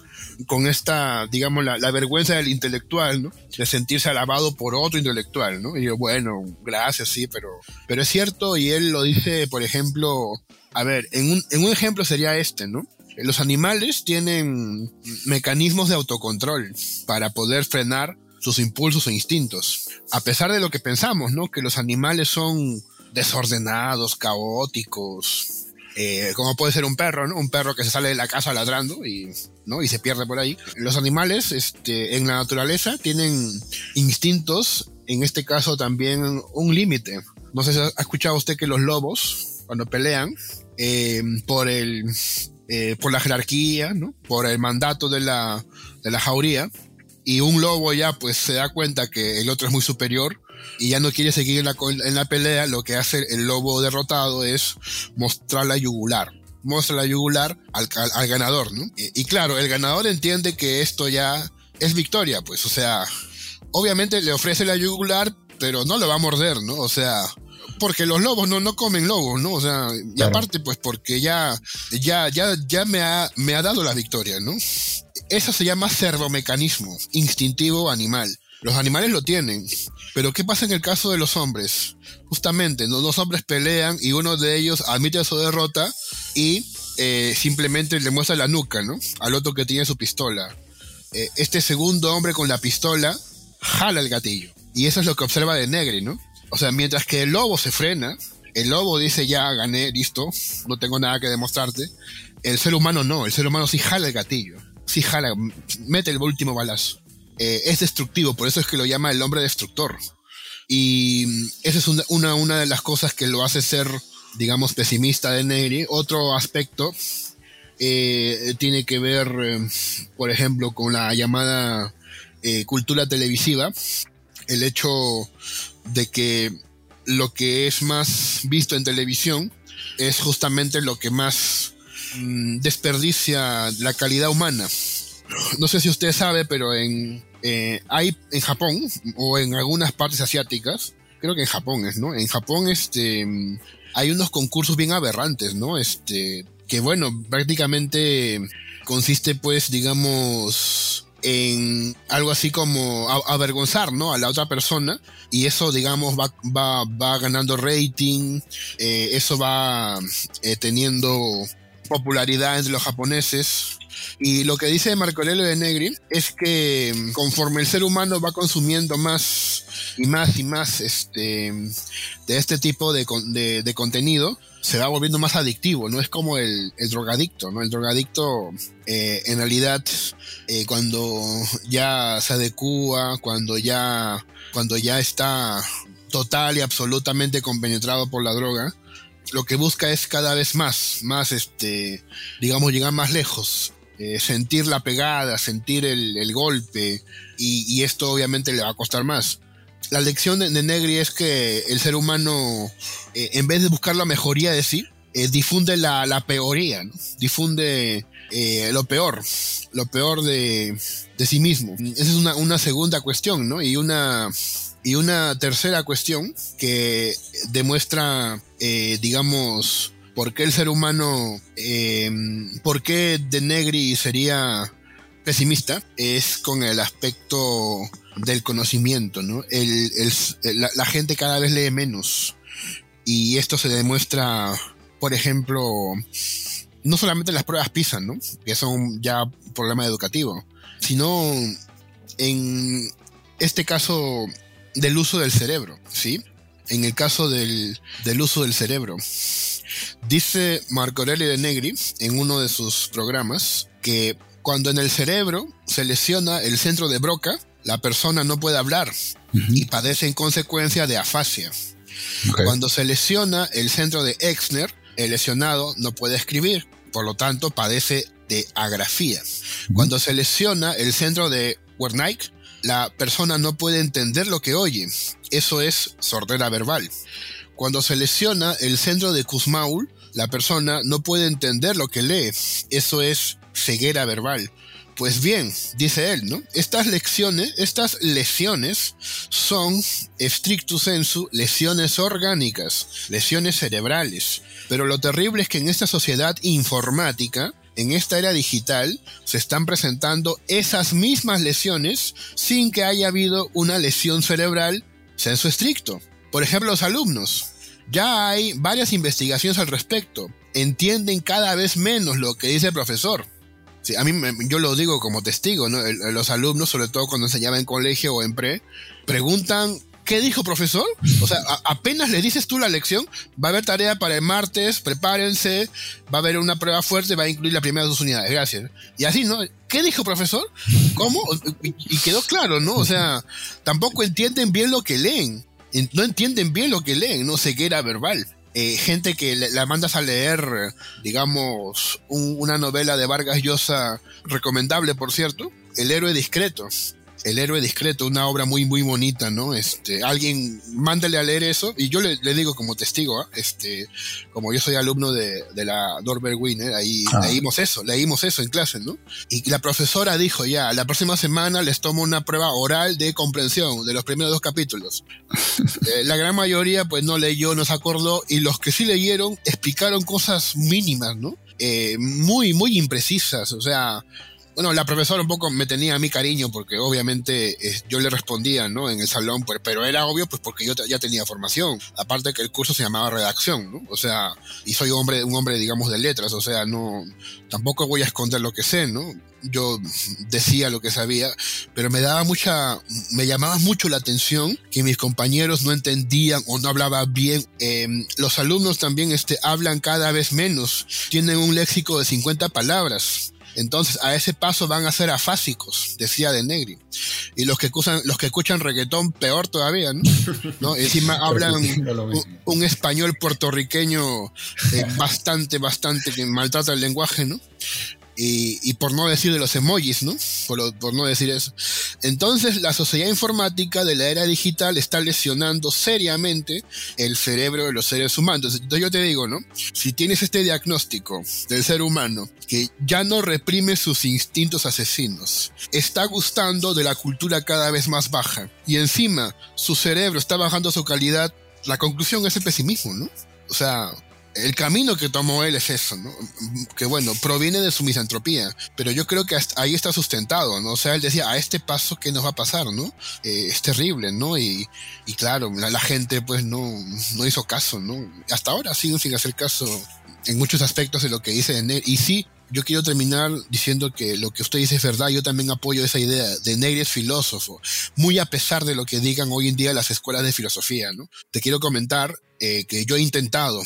con esta, digamos, la, la, vergüenza del intelectual, ¿no? De sentirse alabado por otro intelectual, ¿no? Y yo, bueno, gracias, sí, pero, pero es cierto, y él lo dice, por ejemplo, a ver, en un, en un ejemplo sería este, ¿no? Los animales tienen mecanismos de autocontrol para poder frenar sus impulsos e instintos. A pesar de lo que pensamos, ¿no? Que los animales son desordenados, caóticos, eh, como puede ser un perro, ¿no? Un perro que se sale de la casa ladrando y, ¿no? y se pierde por ahí. Los animales este, en la naturaleza tienen instintos, en este caso también un límite. No sé si ha escuchado usted que los lobos, cuando pelean, eh, por el eh, por la jerarquía, ¿no? por el mandato de la, de la jauría, y un lobo ya pues se da cuenta que el otro es muy superior y ya no quiere seguir en la, en la pelea, lo que hace el lobo derrotado es mostrar la yugular. Muestra la yugular al, al, ganador, ¿no? Y, y, claro, el ganador entiende que esto ya es victoria, pues, o sea, obviamente le ofrece la yugular, pero no lo va a morder, ¿no? O sea, porque los lobos no, no comen lobos, ¿no? O sea, y claro. aparte, pues porque ya, ya, ya, ya me ha, me ha dado la victoria, ¿no? Eso se llama servomecanismo, instintivo animal. Los animales lo tienen. Pero ¿qué pasa en el caso de los hombres? Justamente, ¿no? dos hombres pelean y uno de ellos admite su derrota y eh, simplemente le muestra la nuca, ¿no? Al otro que tiene su pistola. Eh, este segundo hombre con la pistola jala el gatillo. Y eso es lo que observa de Negri, ¿no? O sea, mientras que el lobo se frena, el lobo dice ya gané, listo, no tengo nada que demostrarte. El ser humano no, el ser humano sí jala el gatillo, sí jala, mete el último balazo. Eh, es destructivo, por eso es que lo llama el hombre destructor. Y esa es una, una, de las cosas que lo hace ser, digamos, pesimista de Negri. Otro aspecto eh, tiene que ver, eh, por ejemplo, con la llamada cultura televisiva. El hecho de que lo que es más visto en televisión es justamente lo que más mmm, desperdicia la calidad humana. No sé si usted sabe, pero en, eh, hay en Japón o en algunas partes asiáticas, creo que en Japón es, ¿no? En Japón este, hay unos concursos bien aberrantes, ¿no? Este, que bueno, prácticamente consiste pues, digamos, en algo así como avergonzar ¿no? a la otra persona y eso digamos va, va, va ganando rating, eh, eso va eh, teniendo popularidad entre los japoneses y lo que dice Marco de Negri es que conforme el ser humano va consumiendo más y más y más este, de este tipo de, de, de contenido, se va volviendo más adictivo, no es como el, el drogadicto, ¿no? El drogadicto eh, en realidad eh, cuando ya se adecua, cuando ya, cuando ya está total y absolutamente compenetrado por la droga, lo que busca es cada vez más, más este, digamos, llegar más lejos. Eh, sentir la pegada, sentir el, el golpe, y, y, esto obviamente le va a costar más la lección de, Negri es que el ser humano, eh, en vez de buscar la mejoría de sí, eh, difunde la, peoría, ¿no? difunde eh, lo peor, lo peor de, sí mismo. Esa es una, segunda cuestión, ¿no? Y una, y una tercera cuestión que demuestra, digamos, por qué el ser humano, por qué De Negri sería pesimista, es con el aspecto del conocimiento, ¿no? El, la, gente cada vez lee menos. Y esto se demuestra, por ejemplo, no solamente en las pruebas PISA, ¿no? Que son ya problema educativo, sino en este caso del uso del cerebro, ¿sí? En el caso del, del uso del cerebro. Dice Marco Aurelio de Negri en uno de sus programas que cuando en el cerebro se lesiona el centro de Broca, la persona no puede hablar uh -huh. y padece en consecuencia de afasia. Okay. Cuando se lesiona el centro de Exner, el lesionado no puede escribir, por lo tanto padece de agrafía. Uh -huh. Cuando se lesiona el centro de Wernicke, la persona no puede entender lo que oye. Eso es sordera verbal. Cuando se lesiona el centro de Kussmaul, la persona no puede entender lo que lee. Eso es ceguera verbal. Pues bien, dice él, ¿no? Estas estas lesiones son, stricto sensu, lesiones orgánicas, lesiones cerebrales. Pero lo terrible es que en esta sociedad informática, en esta era digital, se están presentando esas mismas lesiones sin que haya habido una lesión cerebral sensu estricto. Por ejemplo, los alumnos. Ya hay varias investigaciones al respecto. Entienden cada vez menos lo que dice el profesor Sí, a mí yo lo digo como testigo, ¿no? Los alumnos, sobre todo cuando enseñaba en colegio o en pre, preguntan ¿qué dijo profesor? O sea, apenas le dices tú la lección, va a haber tarea para el martes, prepárense, va a haber una prueba fuerte, va a incluir las primeras dos unidades, gracias. Y así, ¿no? ¿Qué dijo profesor? ¿Cómo? Y quedó claro, ¿no? O sea, tampoco entienden bien lo que leen. No entienden bien lo que leen, no sé qué era verbal. Eh, gente que la mandas a leer, digamos, una novela de Vargas Llosa, recomendable por cierto, El héroe discreto. El héroe discreto, una obra muy, muy bonita, ¿no? Este, alguien, mándale a leer eso, y yo le, digo como testigo, ¿ah? este, como yo soy alumno de, la Dorber Winner, ahí ah. leímos eso, leímos eso en clase, ¿no? Y la profesora dijo ya, la próxima semana les tomo una prueba oral de comprensión de los primeros dos capítulos. <laughs> Eh, la gran mayoría, pues no leyó, no se acordó, y los que sí leyeron explicaron cosas mínimas, ¿no? Eh, muy, muy imprecisas, o sea, bueno, la profesora un poco me tenía a mí cariño porque obviamente eh, yo le respondía, ¿no? En el salón, pues, pero era obvio pues porque yo ya tenía formación. Aparte que el curso se llamaba redacción, ¿no? O sea, y soy hombre, un hombre, digamos, de letras, o sea, no, tampoco voy a esconder lo que sé, ¿no? Yo decía lo que sabía, pero me daba mucha, me llamaba mucho la atención que mis compañeros no entendían o no hablaban bien. Em, los alumnos también este, hablan cada vez menos, tienen un léxico de 50 palabras entonces, a ese paso van a ser afásicos, decía De Negri. Y los que escuchan, los que escuchan reggaetón, peor todavía, ¿no? Encima <laughs> hablan un, español puertorriqueño eh, bastante, bastante que maltrata el lenguaje, ¿no? Y, por no decir de los emojis, ¿no? Por, no decir eso. Entonces, la sociedad informática de la era digital está lesionando seriamente el cerebro de los seres humanos. Entonces, yo te digo, ¿no? Si tienes este diagnóstico del ser humano que ya no reprime sus instintos asesinos, está gustando de la cultura cada vez más baja y encima su cerebro está bajando su calidad, la conclusión es el pesimismo, ¿no? O sea, el camino que tomó él es eso, ¿no? Que bueno, proviene de su misantropía, pero yo creo que ahí está sustentado, ¿no? O sea, él decía, a este paso, ¿qué nos va a pasar, no? Eh, es terrible, ¿no? Y, y claro, la, gente pues no, no hizo caso, ¿no? Hasta ahora siguen sin hacer caso en muchos aspectos de lo que dice Negri. Y sí, yo quiero terminar diciendo que lo que usted dice es verdad, yo también apoyo esa idea. De Negri es filósofo, muy a pesar de lo que digan hoy en día las escuelas de filosofía, ¿no? Te quiero comentar eh, que yo he intentado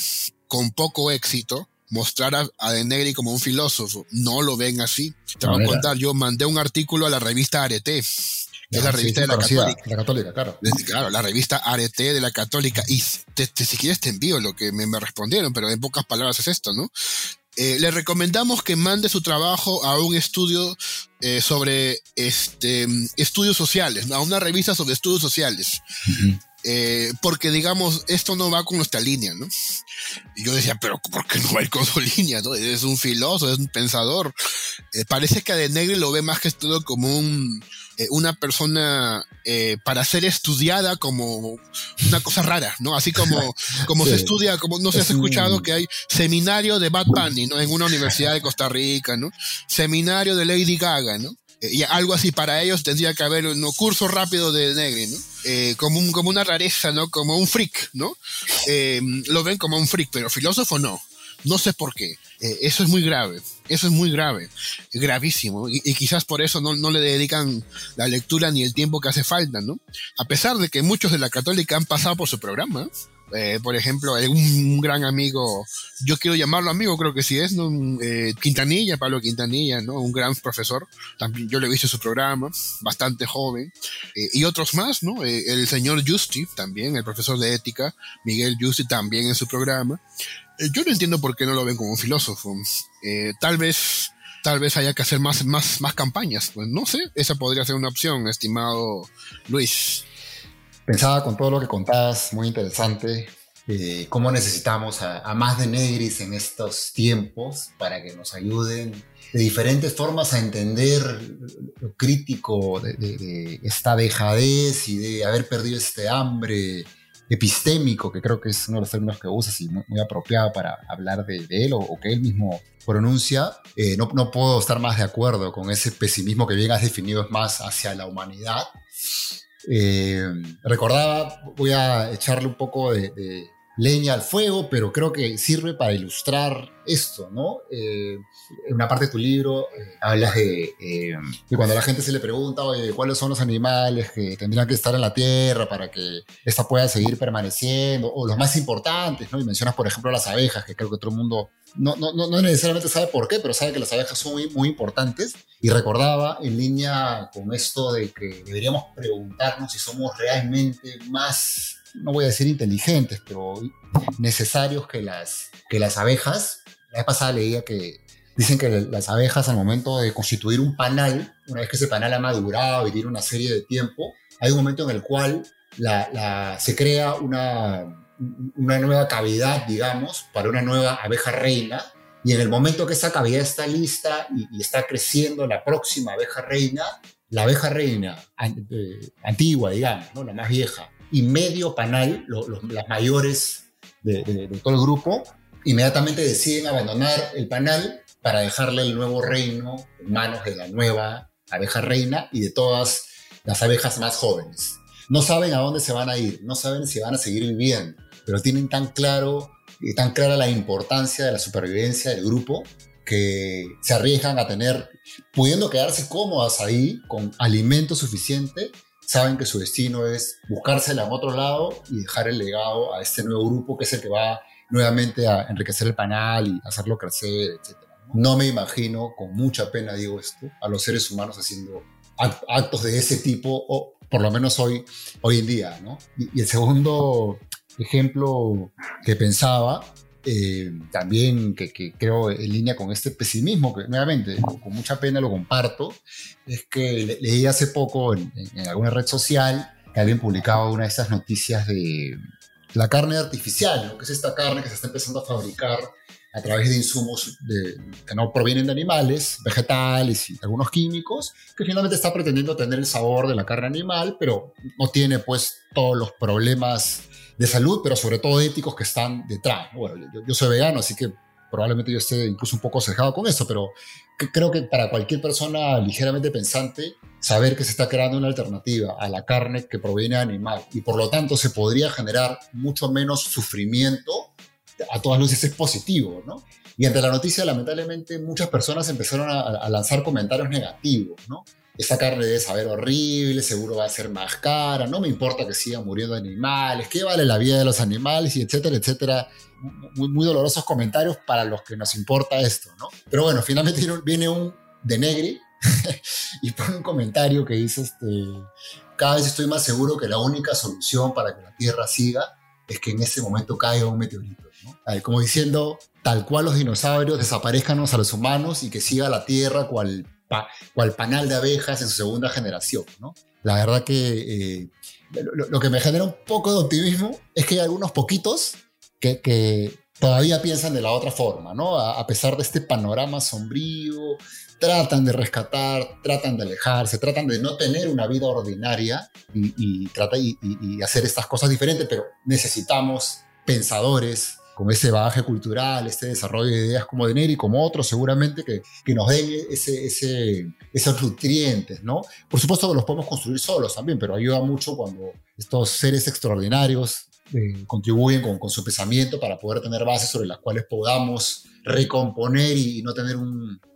con poco éxito mostrar a, a, De Negri como un filósofo. No lo ven así. Te voy a contar, yo mandé un artículo a la revista Arete, que es la revista de la Católica. La Católica, claro. Claro, la revista Arete de la Católica. Y te, si quieres te envío lo que me, respondieron, pero en pocas palabras es esto, ¿no? Eh, le recomendamos que mande su trabajo a un estudio eh, sobre este, estudios sociales, a una revista sobre estudios sociales. Eh, porque digamos, esto no va con nuestra línea, ¿no? Y yo decía, pero ¿por qué no va a ir con su <laughs> línea? ¿no? Es un filósofo, es un pensador. Eh, parece que a Negri lo ve más que todo como un, eh, una persona para ser estudiada como una cosa rara, ¿no? Así como, <laughs> como se estudia, como no se has escuchado que hay seminario de Bad Bunny, ¿no? En una universidad de Costa Rica, ¿no? Seminario de Lady Gaga, ¿no? Y algo así para ellos tendría que haber un curso rápido de Negri, ¿no? Eh, como, un, como una rareza, ¿no? Como un freak, ¿no? Eh, lo ven como un freak, pero filósofo no. No sé por qué. Eh, eso es muy grave. Eso es muy grave. Gravísimo. Y, quizás por eso no, no, le dedican la lectura ni el tiempo que hace falta, ¿no? A pesar de que muchos de la católica han pasado por su programa. Eh, por ejemplo, un gran amigo, yo quiero llamarlo amigo, creo que sí es. Eh, Quintanilla, Pablo Quintanilla, ¿no? Un gran profesor, también yo le he visto su programa, bastante joven, eh, y otros más, ¿no? el señor Justi, también, el profesor de ética, Miguel Justi, también en su programa. yo no entiendo por qué no lo ven como un filósofo. tal vez tal vez haya que hacer más, más, más campañas. Pues no sé, esa podría ser una opción, estimado Luis. Pensaba con todo lo que contabas, muy interesante, eh, cómo necesitamos a, más de Negris en estos tiempos para que nos ayuden de diferentes formas a entender lo crítico de, esta dejadez y de haber perdido este hambre epistémico, que creo que es uno de los términos que usas y muy, apropiado para hablar de, él o, que él mismo pronuncia. Eh, no, no puedo estar más de acuerdo con ese pesimismo que bien has definido, es más hacia la humanidad eh, recordaba, voy a echarle un poco de, leña al fuego, pero creo que sirve para ilustrar esto, ¿no? Eh, en una parte de tu libro eh, hablas de que cuando a la gente se le pregunta, oye, ¿cuáles son los animales que tendrían que estar en la Tierra para que esta pueda seguir permaneciendo? O los más importantes, ¿no? Y mencionas, por ejemplo, las abejas, que creo que todo el mundo no, no, no necesariamente sabe por qué, pero sabe que las abejas son muy, muy importantes. Y recordaba en línea con esto de que deberíamos preguntarnos si somos realmente más no voy a decir inteligentes, pero necesarios que las, que las abejas. La vez pasada leía que dicen que las abejas al momento de constituir un panal, una vez que ese panal ha madurado y tiene una serie de tiempo, hay un momento en el cual se crea una, una nueva cavidad, digamos, para una nueva abeja reina. Y en el momento que esa cavidad está lista y, está creciendo la próxima abeja reina, la abeja reina eh, antigua, digamos, ¿no? la más vieja, y medio panal, las mayores de, todo el grupo, inmediatamente deciden abandonar el panal para dejarle el nuevo reino en manos de la nueva abeja reina y de todas las abejas más jóvenes. No saben a dónde se van a ir, no saben si van a seguir viviendo, pero tienen tan claro tan clara la importancia de la supervivencia del grupo que se arriesgan a tener, pudiendo quedarse cómodas ahí con alimento suficiente, saben que su destino es buscársela en otro lado y dejar el legado a este nuevo grupo que es el que va nuevamente a enriquecer el panal y hacerlo crecer, etc. No me imagino, con mucha pena digo esto, a los seres humanos haciendo actos de ese tipo, o por lo menos hoy, hoy en día. ¿no? Y, y el segundo ejemplo que pensaba eh, también que, creo en línea con este pesimismo, que nuevamente con mucha pena lo comparto, es que leí hace poco en, alguna red social que alguien publicaba una de estas noticias de la carne artificial, que es esta carne que se está empezando a fabricar a través de insumos que no provienen de animales, vegetales y algunos químicos, que finalmente está pretendiendo tener el sabor de la carne animal, pero no tiene pues todos los problemas de salud, pero sobre todo éticos que están detrás. Bueno, yo, soy vegano, así que probablemente yo esté incluso un poco cejado con eso, pero creo que para cualquier persona ligeramente pensante, saber que se está creando una alternativa a la carne que proviene de animal y por lo tanto se podría generar mucho menos sufrimiento, a todas luces es positivo, ¿no? Y ante la noticia, lamentablemente, muchas personas empezaron a, a lanzar comentarios negativos, ¿no? esa carne debe saber horrible, seguro va a ser más cara, no me importa que sigan muriendo animales, qué vale la vida de los animales y etcétera, etcétera. Muy, muy dolorosos comentarios para los que nos importa esto, ¿no? Pero bueno, finalmente viene un de Negri <laughs> y pone un comentario que dice, este, cada vez estoy más seguro que la única solución para que la Tierra siga es que en ese momento caiga un meteorito. ¿No? Como diciendo, tal cual los dinosaurios desaparezcan a los humanos y que siga la Tierra cual cual panal de abejas en su segunda generación, ¿no? La verdad que eh, lo, que me genera un poco de optimismo es que hay algunos poquitos que, que todavía piensan de la otra forma, ¿no? A, pesar de este panorama sombrío, tratan de rescatar, tratan de alejarse, tratan de no tener una vida ordinaria y, y, y hacer estas cosas diferentes, pero necesitamos pensadores, con ese bagaje cultural, este desarrollo de ideas como de Neri, como otros seguramente, que, que nos den ese, ese, esos nutrientes, ¿no? Por supuesto que los podemos construir solos también, pero ayuda mucho cuando estos seres extraordinarios eh, contribuyen con, con, su pensamiento para poder tener bases sobre las cuales podamos recomponer y, no tener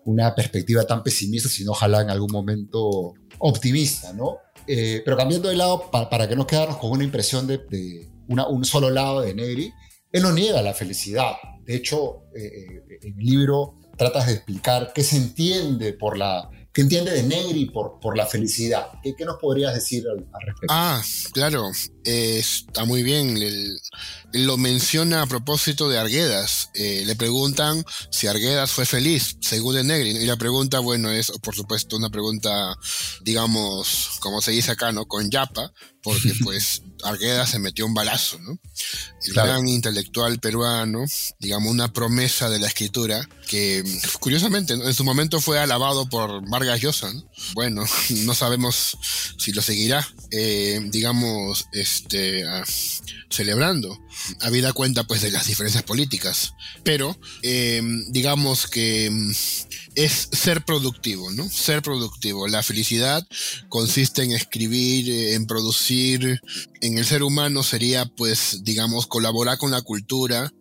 una perspectiva tan pesimista, sino ojalá en algún momento optimista, ¿no? Eh, pero cambiando de lado, para, para que no quedarnos con una impresión de, de una, un solo lado de Neri, él no niega la felicidad. De hecho, eh, eh, en el libro tratas de explicar qué se entiende por la qué entiende de Negri por, por la felicidad. ¿Qué, qué nos podrías decir al, respecto? Ah, claro, está muy bien. Lo menciona a propósito de Arguedas. Eh, le preguntan si Arguedas fue feliz, según Negri. Y la pregunta, bueno, es por supuesto una pregunta, digamos, como se dice acá, ¿no? Con Yapa, porque <laughs> pues Argueda se metió un balazo, ¿no? El gran intelectual peruano, digamos, una promesa de la escritura que curiosamente en su momento fue alabado por Vargas Llosa, ¿no? Bueno, <laughs> no sabemos si lo seguirá, eh, digamos, este, ah, celebrando, habida cuenta pues de las diferencias políticas, pero eh, digamos que es ser productivo, ¿no? Ser productivo. La felicidad consiste en escribir, en producir en el ser humano sería, pues, digamos, colaborar con la cultura,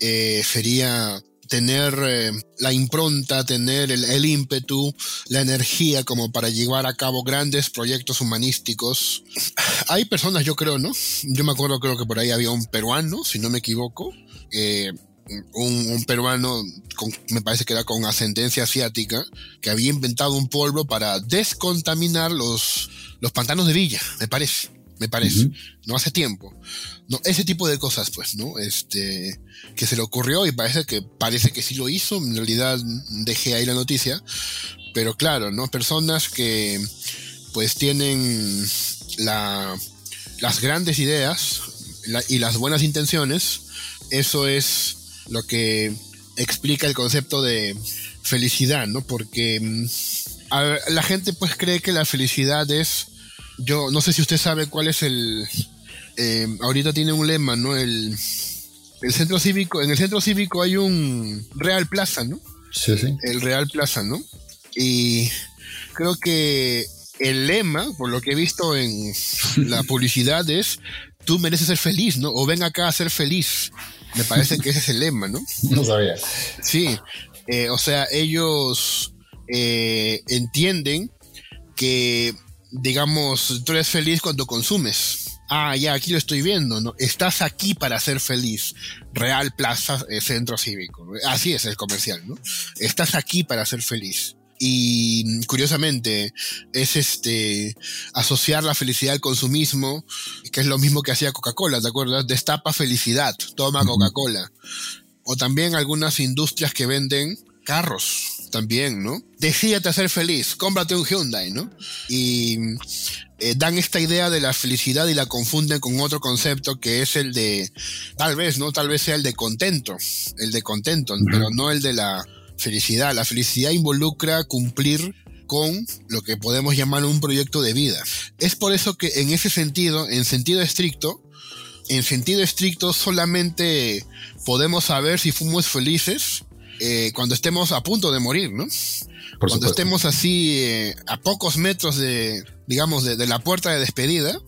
eh, sería tener eh, la impronta, tener el, ímpetu, la energía como para llevar a cabo grandes proyectos humanísticos. Hay personas, yo creo, ¿no? Yo me acuerdo, creo que por ahí había un peruano, si no me equivoco, eh, un, peruano, me parece que era con ascendencia asiática, que había inventado un polvo para descontaminar los, los pantanos de Villa, me parece, me parece, no hace tiempo. No, ese tipo de cosas, pues, ¿no? Este, que se le ocurrió y parece que, parece que sí lo hizo, en realidad dejé ahí la noticia, pero claro, ¿no? Personas que, pues, tienen la, las grandes ideas y las buenas intenciones, eso es lo que explica el concepto de felicidad, ¿no? Porque mm, la gente pues cree que la felicidad es, yo no sé si usted sabe cuál es el, eh, ahorita tiene un lema, ¿no? El, el centro cívico, en el centro cívico hay un Real Plaza, ¿no? Sí, sí. El Real Plaza, ¿no? Y creo que el lema, por lo que he visto en <laughs> la publicidad, es tú mereces ser feliz, ¿no? O ven acá a ser feliz. Me parece que ese es el lema, ¿no? <laughs> No sabía. Sí, eh, o sea, ellos eh, entienden que, digamos, tú eres feliz cuando consumes. Ah, ya, aquí lo estoy viendo, ¿no? Estás aquí para ser feliz. Real Plaza eh, Centro Cívico. Así es el comercial, ¿no? Estás aquí para ser feliz. Y curiosamente es este asociar la felicidad al consumismo, que es lo mismo que hacía Coca-Cola, ¿te acuerdas? Destapa felicidad, toma Coca-Cola. O también algunas industrias que venden carros también, ¿no? Decídete ser feliz, cómprate un Hyundai, ¿no? Y eh, dan esta idea de la felicidad y la confunden con otro concepto que es el de, tal vez, ¿no? Tal vez sea el de contento, el de contento, pero no el de la felicidad. La felicidad involucra cumplir con lo que podemos llamar un proyecto de vida. Es por eso que en ese sentido, en sentido estricto, en sentido estricto solamente podemos saber si fuimos felices eh, cuando estemos a punto de morir, ¿no? Cuando estemos así eh, a pocos metros de, digamos, de, la puerta de despedida,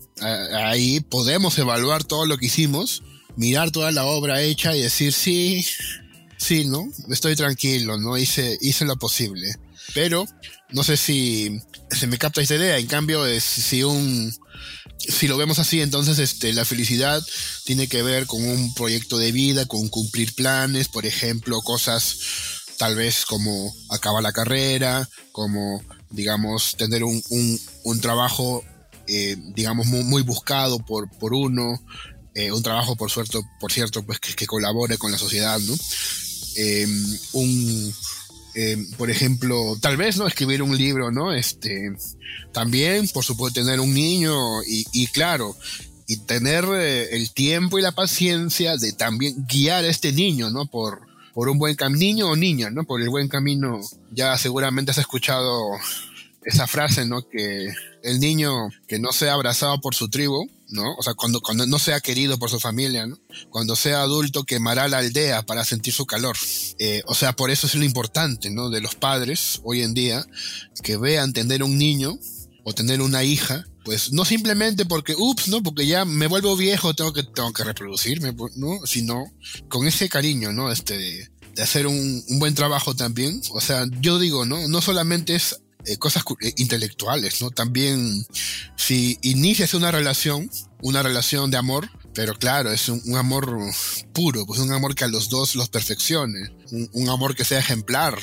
ahí podemos evaluar todo lo que hicimos, mirar toda la obra hecha y decir, sí, sí, ¿no? Estoy tranquilo, ¿no? Hice, hice lo posible. Pero no sé si se me capta esta idea. En cambio, es, si un si lo vemos así, entonces este, la felicidad tiene que ver con un proyecto de vida, con cumplir planes, por ejemplo, cosas tal vez como acabar la carrera, como, digamos, tener un, un, trabajo, eh, digamos, muy, muy, buscado por, por uno, eh, un trabajo, por cierto, por cierto pues que, que colabore con la sociedad, ¿no? Em, un, em, por ejemplo, tal vez, ¿no? Escribir un libro, ¿no? Este, también, por supuesto, tener un niño y, y claro, y tener eh, el tiempo y la paciencia de también guiar a este niño, ¿no? Por, por un buen camino, niño o niña, ¿no? Por el buen camino. Ya seguramente has escuchado esa frase, ¿no? Que el niño que no sea abrazado por su tribu, ¿no? O sea, cuando, cuando no sea querido por su familia. Cuando sea adulto quemará la aldea para sentir su calor. Eh, o sea, por eso es lo importante, ¿no? De los padres hoy en día, que vean tener un niño o tener una hija, pues no simplemente porque, ups, ¿no? Porque ya me vuelvo viejo, tengo que, tengo que reproducirme, pues, ¿no? Sino con ese cariño, ¿no? Este, de hacer un, un buen trabajo también. O sea, yo digo, ¿no? No solamente es eh, cosas eh, intelectuales, ¿no? También si inicias una relación, una relación de amor, pero claro, es un, amor puro, pues un amor que a los dos los perfeccione, un, amor que sea ejemplar,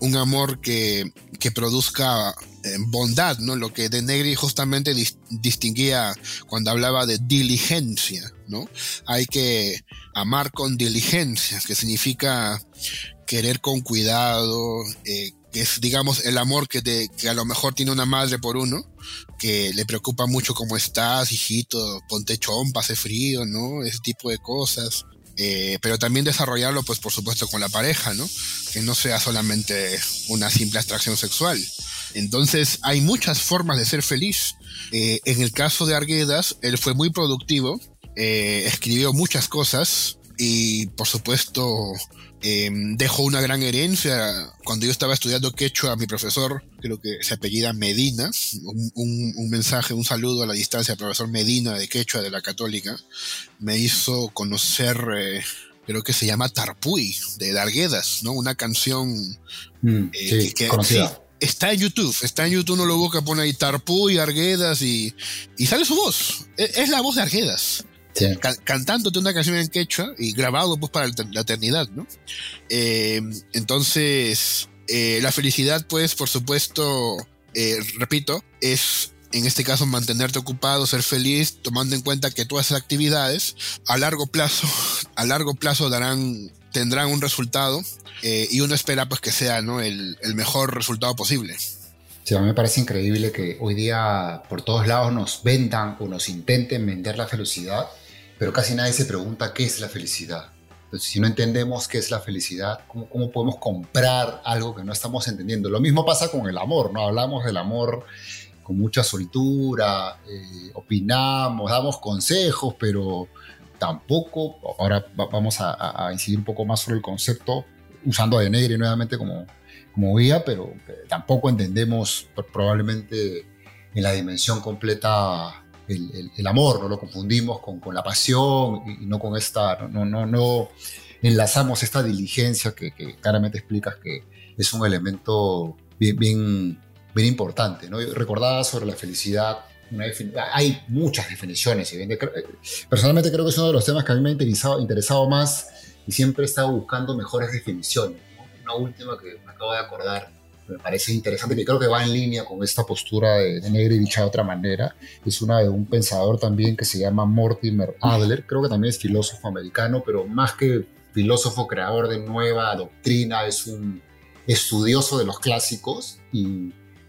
un, amor que, que produzca bondad, ¿no? Lo que de Negri justamente distinguía cuando hablaba de diligencia, ¿no? Hay que amar con diligencia, que significa querer con cuidado, eh, que es, digamos, el amor que, te, que a lo mejor tiene una madre por uno, que le preocupa mucho cómo estás, hijito, ponte chompa, hace frío, ¿no? Ese tipo de cosas. Eh, pero también desarrollarlo, pues por supuesto, con la pareja, ¿no? Que no sea solamente una simple atracción sexual. Entonces, hay muchas formas de ser feliz. Eh, en el caso de Arguedas, él fue muy productivo, eh, escribió muchas cosas, y por supuesto em, dejó una gran herencia. Cuando yo estaba estudiando quechua, mi profesor, creo que se apellida Medina, un, mensaje, un saludo a la distancia profesor Medina de quechua de la católica, me hizo conocer... Eh, creo que se llama Tarpuy, de Darguedas, ¿no? Una canción mm, eh, que, conocida está en YouTube, está en YouTube, uno lo busca, pone ahí Tarpuy, Arguedas y, y sale su voz. E, es, la voz de Arguedas. Cantándote una canción en quechua y grabado pues para la eternidad, ¿no? Eh, entonces, eh, la felicidad pues por supuesto, eh, repito, es en este caso mantenerte ocupado, ser feliz, tomando en cuenta que todas esas actividades a largo plazo, <laughs> a largo plazo darán, tendrán un resultado eh, y uno espera pues que sea ¿no? el, mejor resultado posible. Sí, a mí me parece increíble que hoy día por todos lados nos vendan o nos intenten vender la felicidad, pero casi nadie se pregunta qué es la felicidad. Entonces, si no entendemos qué es la felicidad, ¿cómo, cómo podemos comprar algo que no estamos entendiendo? Lo mismo pasa con el amor, ¿no? Hablamos del amor con mucha soltura, eh, opinamos, damos consejos, pero tampoco, ahora vamos a, a, incidir un poco más sobre el concepto, usando a De Negri nuevamente como, como guía, pero tampoco entendemos probablemente en la dimensión completa el, el, amor, no lo confundimos con, con la pasión y, no con esta, no, no, no enlazamos esta diligencia que, que, claramente explicas que es un elemento bien, bien, bien importante. ¿no? Recordaba sobre la felicidad, hay muchas definiciones. Personalmente creo que es uno de los temas que a mí me ha interesado, interesado más y siempre he estado buscando mejores definiciones. Una última que me acabo de acordar, me parece interesante, que creo que va en línea con esta postura de, de Negri dicha de otra manera. Es una de un pensador también que se llama Mortimer Adler, creo que también es filósofo americano, pero más que filósofo creador de nueva doctrina, es un estudioso de los clásicos y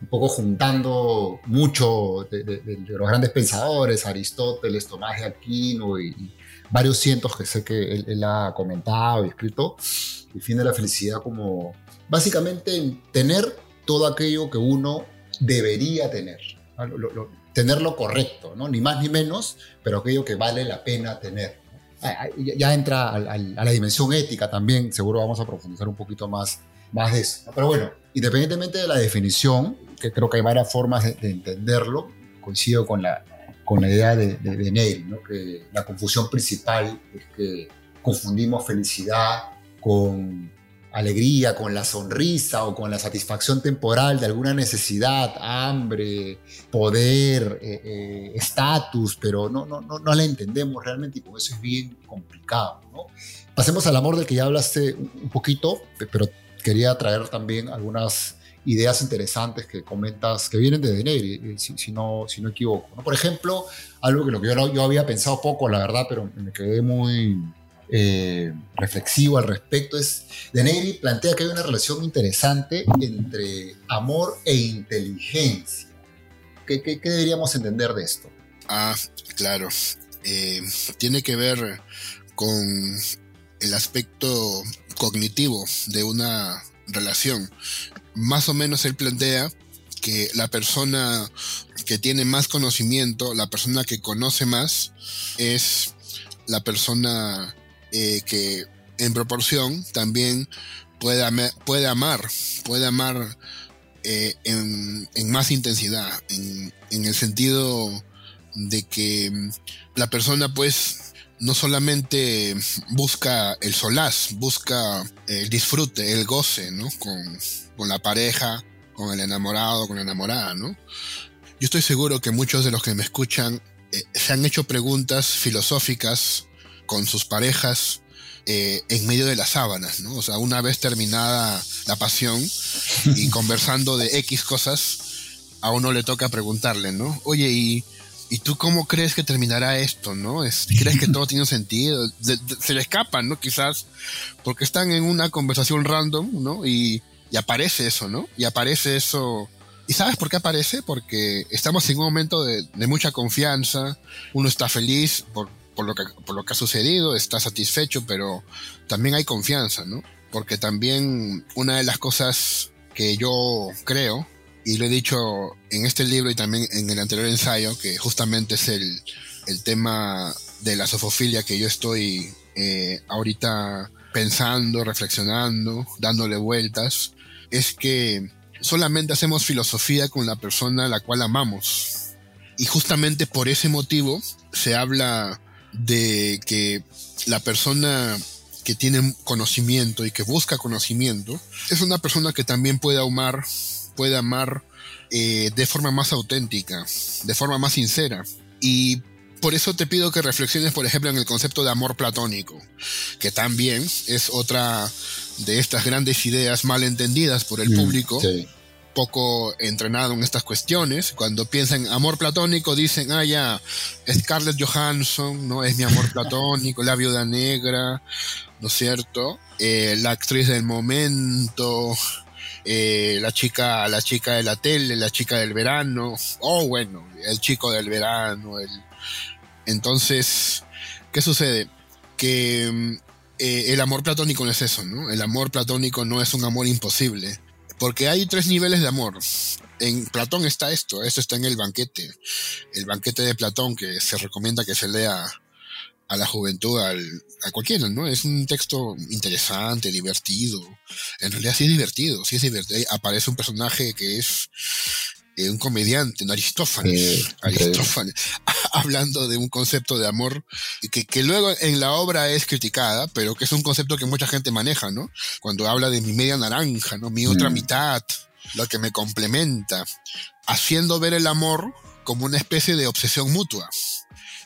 un poco juntando mucho de, los grandes pensadores, Aristóteles, Tomás de Aquino y, varios cientos que sé que él, ha comentado y escrito, el fin de la felicidad como básicamente tener todo aquello que uno debería tener, tener lo correcto, ¿no? ni más ni menos, pero aquello que vale la pena tener. Ya entra a, la dimensión ética también, seguro vamos a profundizar un poquito más, más de eso. Pero bueno, independientemente de la definición, que creo que hay varias formas de, de entenderlo, coincido con la, con la idea de, de, Neil, ¿no? que la confusión principal es que confundimos felicidad con alegría, con la sonrisa o con la satisfacción temporal de alguna necesidad, hambre, poder, eh, eh, estatus, pero no, no, no, no la entendemos realmente y con eso es bien complicado. Pasemos al amor del que ya hablaste un poquito, pero quería traer también algunas ideas interesantes que comentas, que vienen de Denegri, eh, si, si, no, si no equivoco. ¿no? Por ejemplo, algo que lo que yo, yo, había pensado poco, la verdad, pero me quedé muy eh, reflexivo al respecto, es Denegri plantea que hay una relación interesante entre amor e inteligencia. ¿Qué, qué, deberíamos entender de esto? Ah, claro. Eh, tiene que ver con el aspecto cognitivo de una relación más o menos él plantea que la persona que tiene más conocimiento, la persona que conoce más, es la persona eh, que en proporción también puede, puede amar, puede amar eh, en, más intensidad, en, en, el sentido de que la persona pues no solamente busca el solaz, busca el disfrute, el goce, ¿no? Con, con la pareja, con el enamorado, con la enamorada, ¿no? Yo estoy seguro que muchos de los que me escuchan eh, se han hecho preguntas filosóficas con sus parejas eh, en medio de las sábanas, ¿no? O sea, una vez terminada la pasión y <laughs> conversando de X cosas, a uno le toca preguntarle, ¿no? Oye, ¿y ¿y tú cómo crees que terminará esto, no? ¿Crees que todo <laughs> tiene sentido? se le escapan, ¿no? Quizás porque están en una conversación random, ¿no? Y, aparece eso, ¿no? Y aparece eso. ¿Y sabes por qué aparece? Porque estamos en un momento de, mucha confianza, uno está feliz por, por, lo que, por lo que ha sucedido, está satisfecho, pero también hay confianza, ¿no? Porque también una de las cosas que yo creo y lo he dicho en este libro y también en el anterior ensayo, que justamente es el, el tema de la sofofilia que yo estoy eh, ahorita pensando, reflexionando, dándole vueltas, es que solamente hacemos filosofía con la persona a la cual amamos. Y justamente por ese motivo se habla de que la persona que tiene conocimiento y que busca conocimiento es una persona que también puede amar, puede amar eh, de forma más auténtica, de forma más sincera. Y por eso te pido que reflexiones, por ejemplo, en el concepto de amor platónico, que también es otra de estas grandes ideas mal entendidas por el mm, público, poco entrenado en estas cuestiones. Cuando piensan en amor platónico, dicen, ah, ya, Scarlett Johansson, ¿no? Es mi amor platónico, la viuda negra, ¿no es cierto? Eh, la actriz del momento, eh, la chica, la chica de la tele, la chica del verano, oh bueno, el chico del verano, el, entonces, ¿qué sucede? Que mm, eh, el amor platónico no es eso, ¿no? El amor platónico no es un amor imposible. Porque hay tres niveles de amor. En Platón está esto, esto está en el banquete. El banquete de Platón que se recomienda que se lea a la juventud, a cualquiera, ¿no? Es un texto interesante, divertido. En realidad sí es divertido, sí es divertido. Aparece un personaje que es eh, un comediante, un Aristófanes, Aristófanes <laughs> hablando de un concepto de amor que, que, luego en la obra es criticada, pero que es un concepto que mucha gente maneja, ¿no? Cuando habla de mi media naranja, ¿no? Mi otra mm. mitad, lo que me complementa, haciendo ver el amor como una especie de obsesión mutua.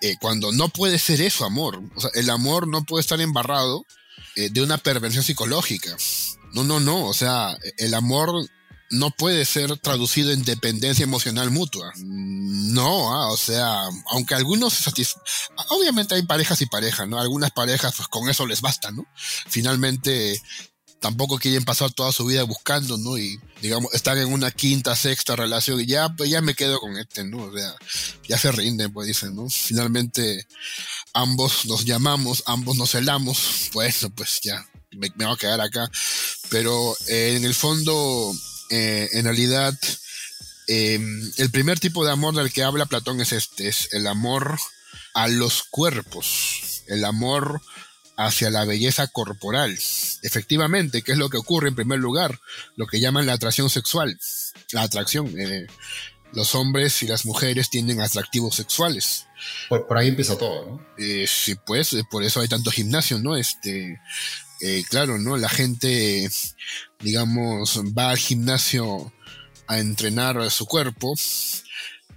Eh, cuando no puede ser eso amor, o sea, el amor no puede estar embarrado eh, de una perversión psicológica. No, no, no, o sea, el amor no puede ser traducido en dependencia emocional mutua. No, ah, o sea, aunque algunos se Obviamente hay parejas y parejas, ¿no? Algunas parejas, pues con eso les basta, ¿no? Finalmente, tampoco quieren pasar toda su vida buscando, ¿no? Y, digamos, están en una quinta, sexta relación y ya, pues ya me quedo con este, ¿no? O sea, ya se rinden, pues dicen, ¿no? Finalmente, ambos nos llamamos, ambos nos celamos, <laughs> pues, pues ya, me, me voy a quedar acá. Pero eh, en el fondo, eh, en realidad, em, el primer tipo de amor del que habla Platón es este, es el amor a los cuerpos, el amor hacia la belleza corporal. Efectivamente, ¿qué es lo que ocurre en primer lugar? Lo que llaman la atracción sexual. La atracción. Eh, los hombres y las mujeres tienen atractivos sexuales. Por, ahí empieza todo, ¿no? Eh, sí, pues, por eso hay tanto gimnasio, ¿no? Este, eh, claro, ¿no? La gente, digamos, va al gimnasio a entrenar su cuerpo.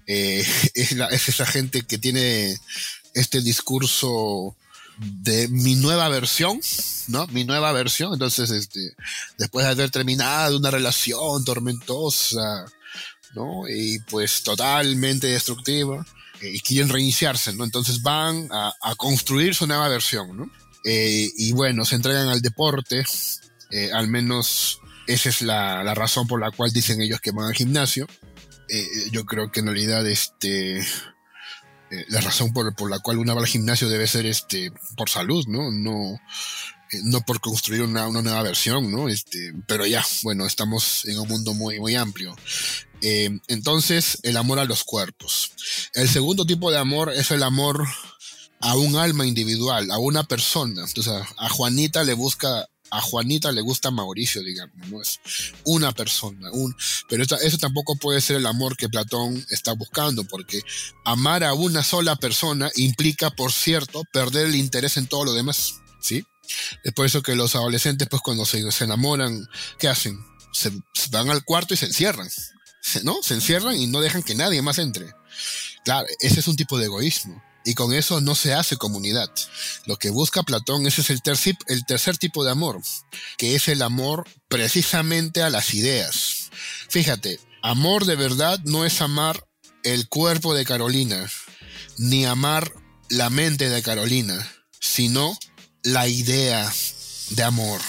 Eh, <laughs> es, esa gente que tiene este discurso de mi nueva versión, ¿no? Mi nueva versión. Entonces, este, después de haber terminado una relación tormentosa, ¿no? Y pues totalmente destructiva, eh, y quieren reiniciarse, ¿no? Entonces van a, a construir su nueva versión, ¿no? Eh, y bueno, se entregan al deporte, eh, al menos esa es la, razón por la cual dicen ellos que van al gimnasio. Eh, yo creo que en realidad este la razón por, la cual uno va al gimnasio debe ser este por salud, ¿no? No, no por construir una, nueva versión, ¿no? Este, pero ya, bueno, estamos en un mundo muy, muy amplio. entonces, el amor a los cuerpos. El segundo tipo de amor es el amor a un alma individual, a una persona. Entonces, a Juanita le busca, a Juanita le gusta Mauricio, digamos, no es una persona, un, pero eso tampoco puede ser el amor que Platón está buscando, porque amar a una sola persona implica, por cierto, perder el interés en todo lo demás, ¿sí? Es por eso que los adolescentes, pues cuando se, se enamoran, ¿qué hacen? Se, van al cuarto y se encierran, ¿no? Se encierran y no dejan que nadie más entre. Claro, ese es un tipo de egoísmo. Y con eso no se hace comunidad. Lo que busca Platón, ese es el, el tercer tipo de amor, que es el amor precisamente a las ideas. Fíjate, amor de verdad no es amar el cuerpo de Carolina, ni amar la mente de Carolina, sino la idea de amor,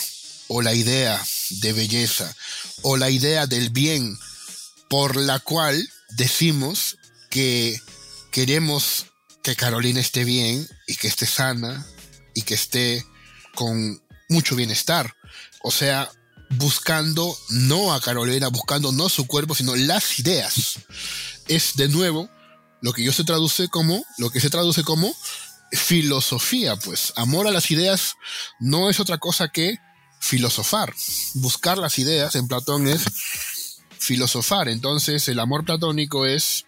o la idea de belleza, o la idea del bien, por la cual decimos que queremos que Carolina esté bien y que esté sana y que esté con mucho bienestar. O sea, buscando no a Carolina, buscando no su cuerpo, sino las ideas. Es de nuevo lo que yo se traduce como, lo que se traduce como filosofía, pues. Amor a las ideas no es otra cosa que filosofar. Buscar las ideas en Platón es filosofar. Entonces, el amor platónico es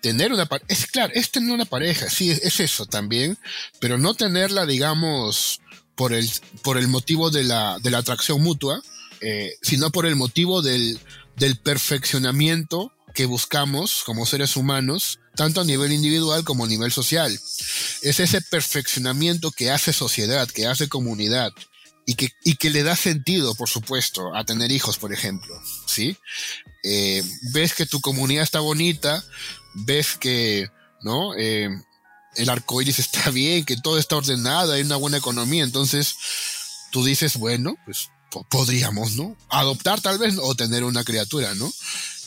tener una pareja. Es claro, es tener una pareja, sí, es, eso también, pero no tenerla, digamos, por el, por el motivo de la, de la atracción mutua, eh, sino por el motivo del, del perfeccionamiento que buscamos como seres humanos, tanto a nivel individual como a nivel social. Es ese perfeccionamiento que hace sociedad, que hace comunidad y que, y que le da sentido, por supuesto, a tener hijos, por ejemplo. ¿Sí? Eh, ves que tu comunidad está bonita, ves que, ¿no? Eh, el arco iris <laughs> está bien, que todo está ordenado, hay una buena economía, entonces tú dices, bueno, pues podríamos, ¿no? Adoptar tal vez o tener una criatura, ¿no?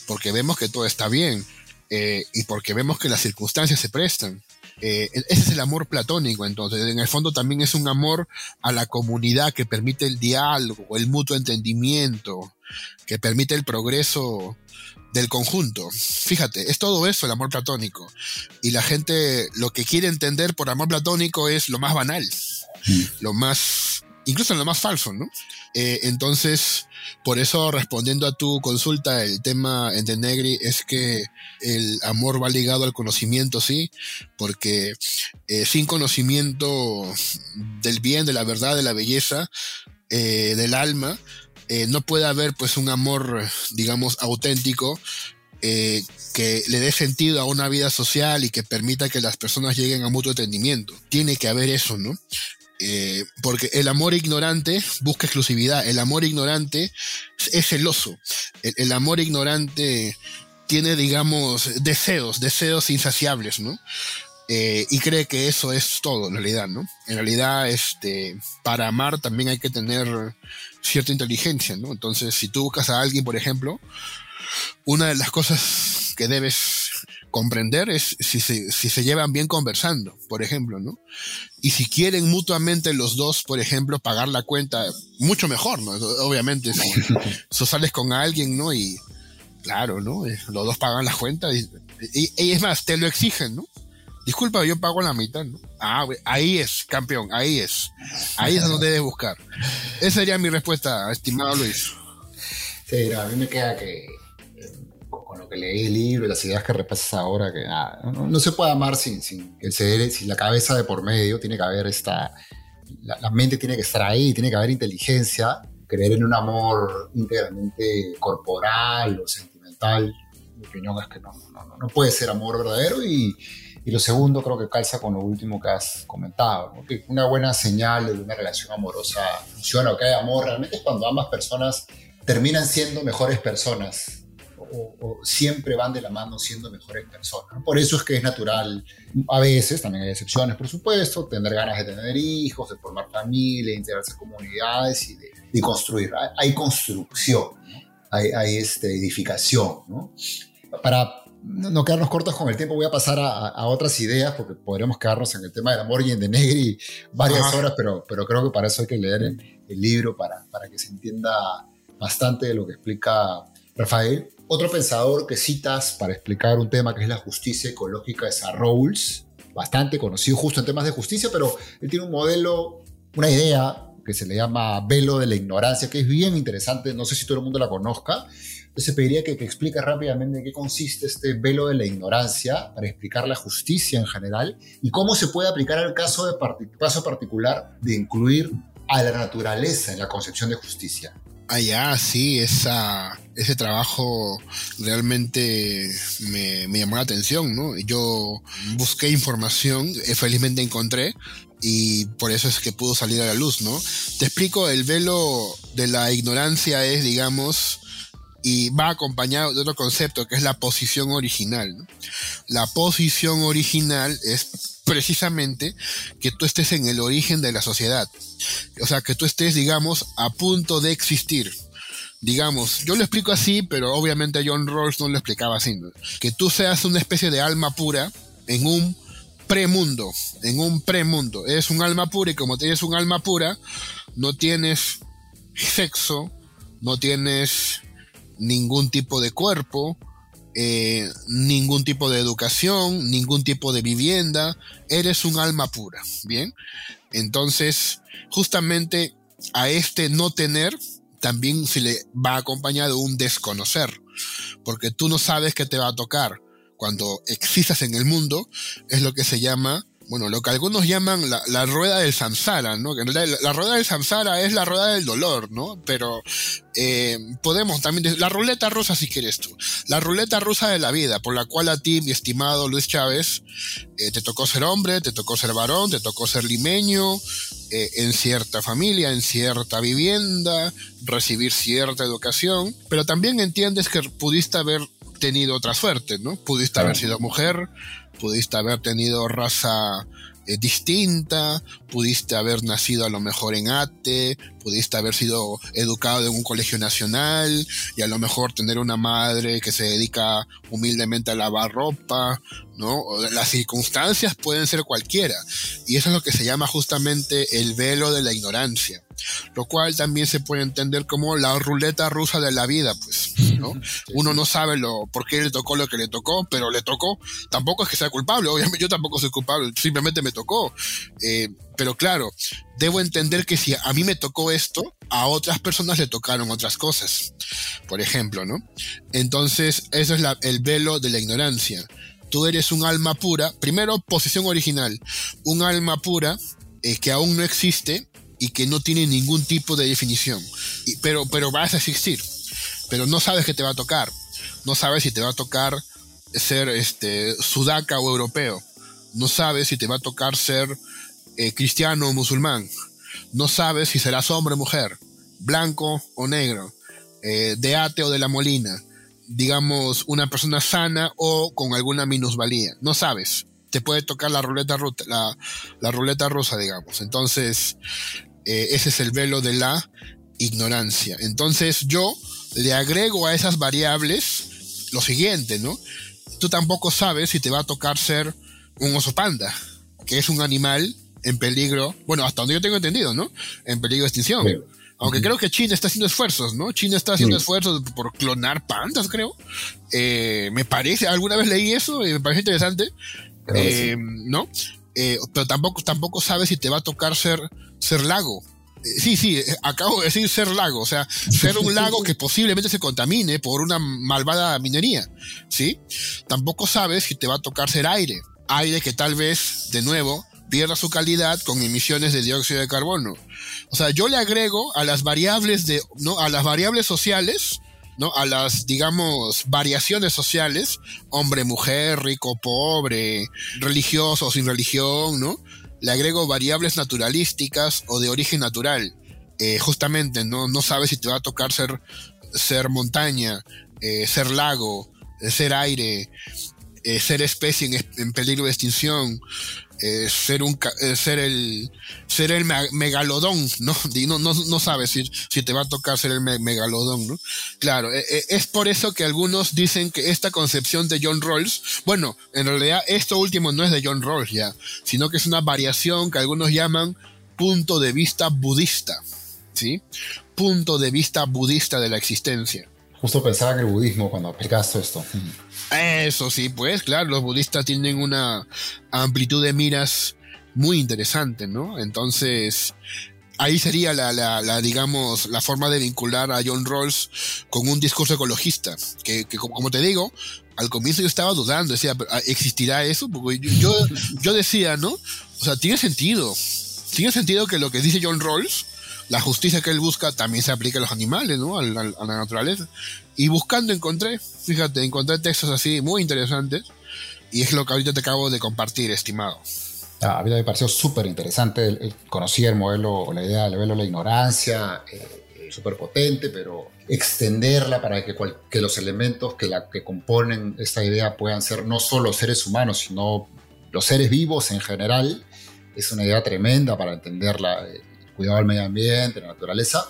Porque vemos que todo está bien eh, y porque vemos que las circunstancias se prestan. Eh, ese es el amor platónico, entonces. En el fondo también es un amor a la comunidad que permite el diálogo, el mutuo entendimiento, que permite el progreso del conjunto. Fíjate, es todo eso el amor platónico. Y la gente lo que quiere entender por amor platónico es lo más banal, mm. lo más, incluso lo más falso, ¿no? Eh, entonces, por eso respondiendo a tu consulta, el tema en Negri es que el amor va ligado al conocimiento, sí, porque eh, sin conocimiento del bien, de la verdad, de la belleza, eh, del alma, eh, no puede haber pues un amor, digamos, auténtico eh, que le dé sentido a una vida social y que permita que las personas lleguen a mutuo entendimiento. Tiene que haber eso, ¿no? Eh, porque el amor ignorante busca exclusividad, el amor ignorante es celoso, el, amor ignorante tiene, digamos, deseos, deseos insaciables, ¿no? y cree que eso es todo en realidad, ¿no? En realidad, este, para amar también hay que tener cierta inteligencia, ¿no? Entonces, si tú buscas a alguien, por ejemplo, una de las cosas que debes comprender es si se, si se llevan bien conversando, por ejemplo, ¿no? Y si quieren mutuamente los dos, por ejemplo, pagar la cuenta, mucho mejor, ¿no? Obviamente, si, <laughs> si sales con alguien, ¿no? Y claro, ¿no? Eh, los dos pagan la cuenta y, y es más, te lo exigen, ¿no? Disculpa, yo pago la mitad, ¿no? Ah, ahí es, campeón, ahí es. Ahí es donde debes buscar. Esa sería mi respuesta, estimado Luis. Sí, a mí me queda que eh, con lo que leí el libro las ideas que repasas ahora, que no, se puede amar sin, sin sin la cabeza de por medio, tiene que haber esta, la, mente tiene que estar ahí, tiene que haber inteligencia, creer en un amor íntegramente corporal o sentimental, mi opinión es que no, no, no puede ser amor verdadero y y lo segundo creo que calza con lo último que has comentado, que una buena señal de una relación amorosa funciona o que hay amor realmente es cuando ambas personas terminan siendo mejores personas o, siempre van de la mano siendo mejores personas. Por eso es que es natural, a veces, también hay excepciones por supuesto, tener ganas de tener hijos, de formar familia, integrarse en comunidades y de, construir. Hay, construcción, hay, hay este, edificación. ¿no? Para no quedarnos cortos con el tiempo, voy a pasar a, otras ideas, porque podríamos quedarnos en el tema del amor y en de Negri varias horas, pero, pero creo que para eso hay que leer el, libro para, para que se entienda bastante de lo que explica Rafael. Otro pensador que citas para explicar un tema que es la justicia ecológica es a Rawls, bastante conocido justo en temas de justicia, pero él tiene un modelo, una idea que se le llama velo de la ignorancia, que es bien interesante, no sé si todo el mundo la conozca, entonces pediría que, que explique rápidamente en qué consiste este velo de la ignorancia para explicar la justicia en general y cómo se puede aplicar al caso, de caso particular de incluir a la naturaleza en la concepción de justicia. Ah, ya, sí, esa, ese trabajo realmente me, me, llamó la atención, ¿no? Yo busqué información, eh, felizmente encontré, y por eso es que pudo salir a la luz, ¿no? Te explico, el velo de la ignorancia es, digamos, y va acompañado de otro concepto que es la posición original. La posición original es precisamente que tú estés en el origen de la sociedad. O sea, que tú estés, digamos, a punto de existir. Digamos, yo lo explico así, pero obviamente John Rawls no lo explicaba así. Que tú seas una especie de alma pura en un premundo, en un premundo. Eres un alma pura y como tienes un alma pura, no tienes sexo, no tienes ningún tipo de cuerpo, eh, ningún tipo de educación, ningún tipo de vivienda, eres un alma pura, ¿bien? Entonces, justamente a este no tener también se le va acompañado un desconocer, porque tú no sabes qué te va a tocar. Cuando existas en el mundo, es lo que se llama bueno, lo que algunos llaman la, rueda del samsara, ¿no? Que la, rueda del samsara es la rueda del dolor, ¿no? Pero eh, podemos también decir, la ruleta rusa si quieres tú, la ruleta rusa de la vida, por la cual a ti, mi estimado Luis Chávez, eh, te tocó ser hombre, te tocó ser varón, te tocó ser limeño, eh, en cierta familia, en cierta vivienda, recibir cierta educación, pero también entiendes que pudiste haber tenido otra suerte, ¿no? Pudiste haber sido mujer, pudiste haber tenido raza eh, distinta, pudiste haber nacido a lo mejor en ATE, pudiste haber sido educado en un colegio nacional y a lo mejor tener una madre que se dedica humildemente a lavar ropa, ¿no? Las circunstancias pueden ser cualquiera y eso es lo que se llama justamente el velo de la ignorancia lo cual también se puede entender como la ruleta rusa de la vida, pues, ¿no? <laughs> Uno no sabe lo, por qué le tocó lo que le tocó, pero le tocó. Tampoco es que sea culpable, obviamente yo tampoco soy culpable, simplemente me tocó. Eh, pero claro, debo entender que si a mí me tocó esto, a otras personas le tocaron otras cosas, por ejemplo, ¿no? Entonces, eso es el velo de la ignorancia. Tú eres un alma pura, primero, posición original, un alma pura eh, que aún no existe y que no tiene ningún tipo de definición. pero, pero vas a existir. Pero no sabes qué te va a tocar. No sabes si te va a tocar ser este, sudaca o europeo. No sabes si te va a tocar ser eh, cristiano o musulmán. No sabes si serás hombre o mujer, blanco o negro, eh, de ate o de la molina, digamos, una persona sana o con alguna minusvalía. No sabes. Te puede tocar la ruleta, la, la ruleta rusa, digamos. Entonces, eh, ese es el velo de la ignorancia. Entonces yo le agrego a esas variables lo siguiente, ¿no? Tú tampoco sabes si te va a tocar ser un oso panda, que es un animal en peligro, bueno, hasta donde yo tengo entendido, ¿no? En peligro de extinción. Aunque creo que China está haciendo esfuerzos, ¿no? China está haciendo esfuerzos por clonar pandas, creo. Eh, me parece, alguna vez leí eso y me parece interesante. Eh, ¿No? Pero tampoco, tampoco sabes si te va a tocar ser ser lago. Eh, sí, sí, eh, acabo de decir ser lago, o sea, ser un lago que posiblemente se contamine por una malvada minería, ¿sí? Tampoco sabes si te va a tocar ser aire, aire que tal vez, de nuevo, pierda su calidad con emisiones de dióxido de carbono. O sea, yo le agrego a las variables de, ¿no? A las variables sociales, ¿no? A las, digamos, variaciones sociales, hombre, mujer, rico, pobre, religioso sin religión, ¿no? le agrego variables naturalísticas o de origen natural. Eh, justamente, ¿no? no sabes si te va a tocar ser, ser montaña, eh, ser lago, eh, ser aire, ser especie en, peligro de extinción, eh, ser un eh, ser el ser el megalodón, <laughs> ¿no? no, no, sabes si, si te va a tocar ser el megalodón, ¿no? Claro, eh, es por eso que algunos dicen que esta concepción de John Rawls, bueno, en realidad esto último no es de John Rawls ya, sino que es una variación que algunos llaman punto de vista budista, ¿sí? Punto de vista budista de la existencia. Justo pensaba en el budismo cuando aplicaste esto. Eso sí, pues claro, los budistas tienen una amplitud de miras muy interesante, ¿no? Entonces, ahí sería la, la, digamos, la forma de vincular a John Rawls con un discurso ecologista, que, como te digo, al comienzo yo estaba dudando, decía, ¿existirá eso? Porque yo, yo decía, ¿no? O sea, tiene sentido, tiene sentido que lo que dice John Rawls la justicia que él busca también se aplica a los animales, ¿no? A la, naturaleza. Y buscando encontré, fíjate, encontré textos así muy interesantes y es lo que ahorita te acabo de compartir, estimado. Ah, a mí me pareció súper interesante, conocí el modelo, la idea del modelo de la ignorancia, eh, eh, súper potente, pero extenderla para que, que los elementos que, la, que componen esta idea puedan ser no solo seres humanos, sino los seres vivos en general, es una idea tremenda para entenderla. Eh, cuidado al medio ambiente, la naturaleza.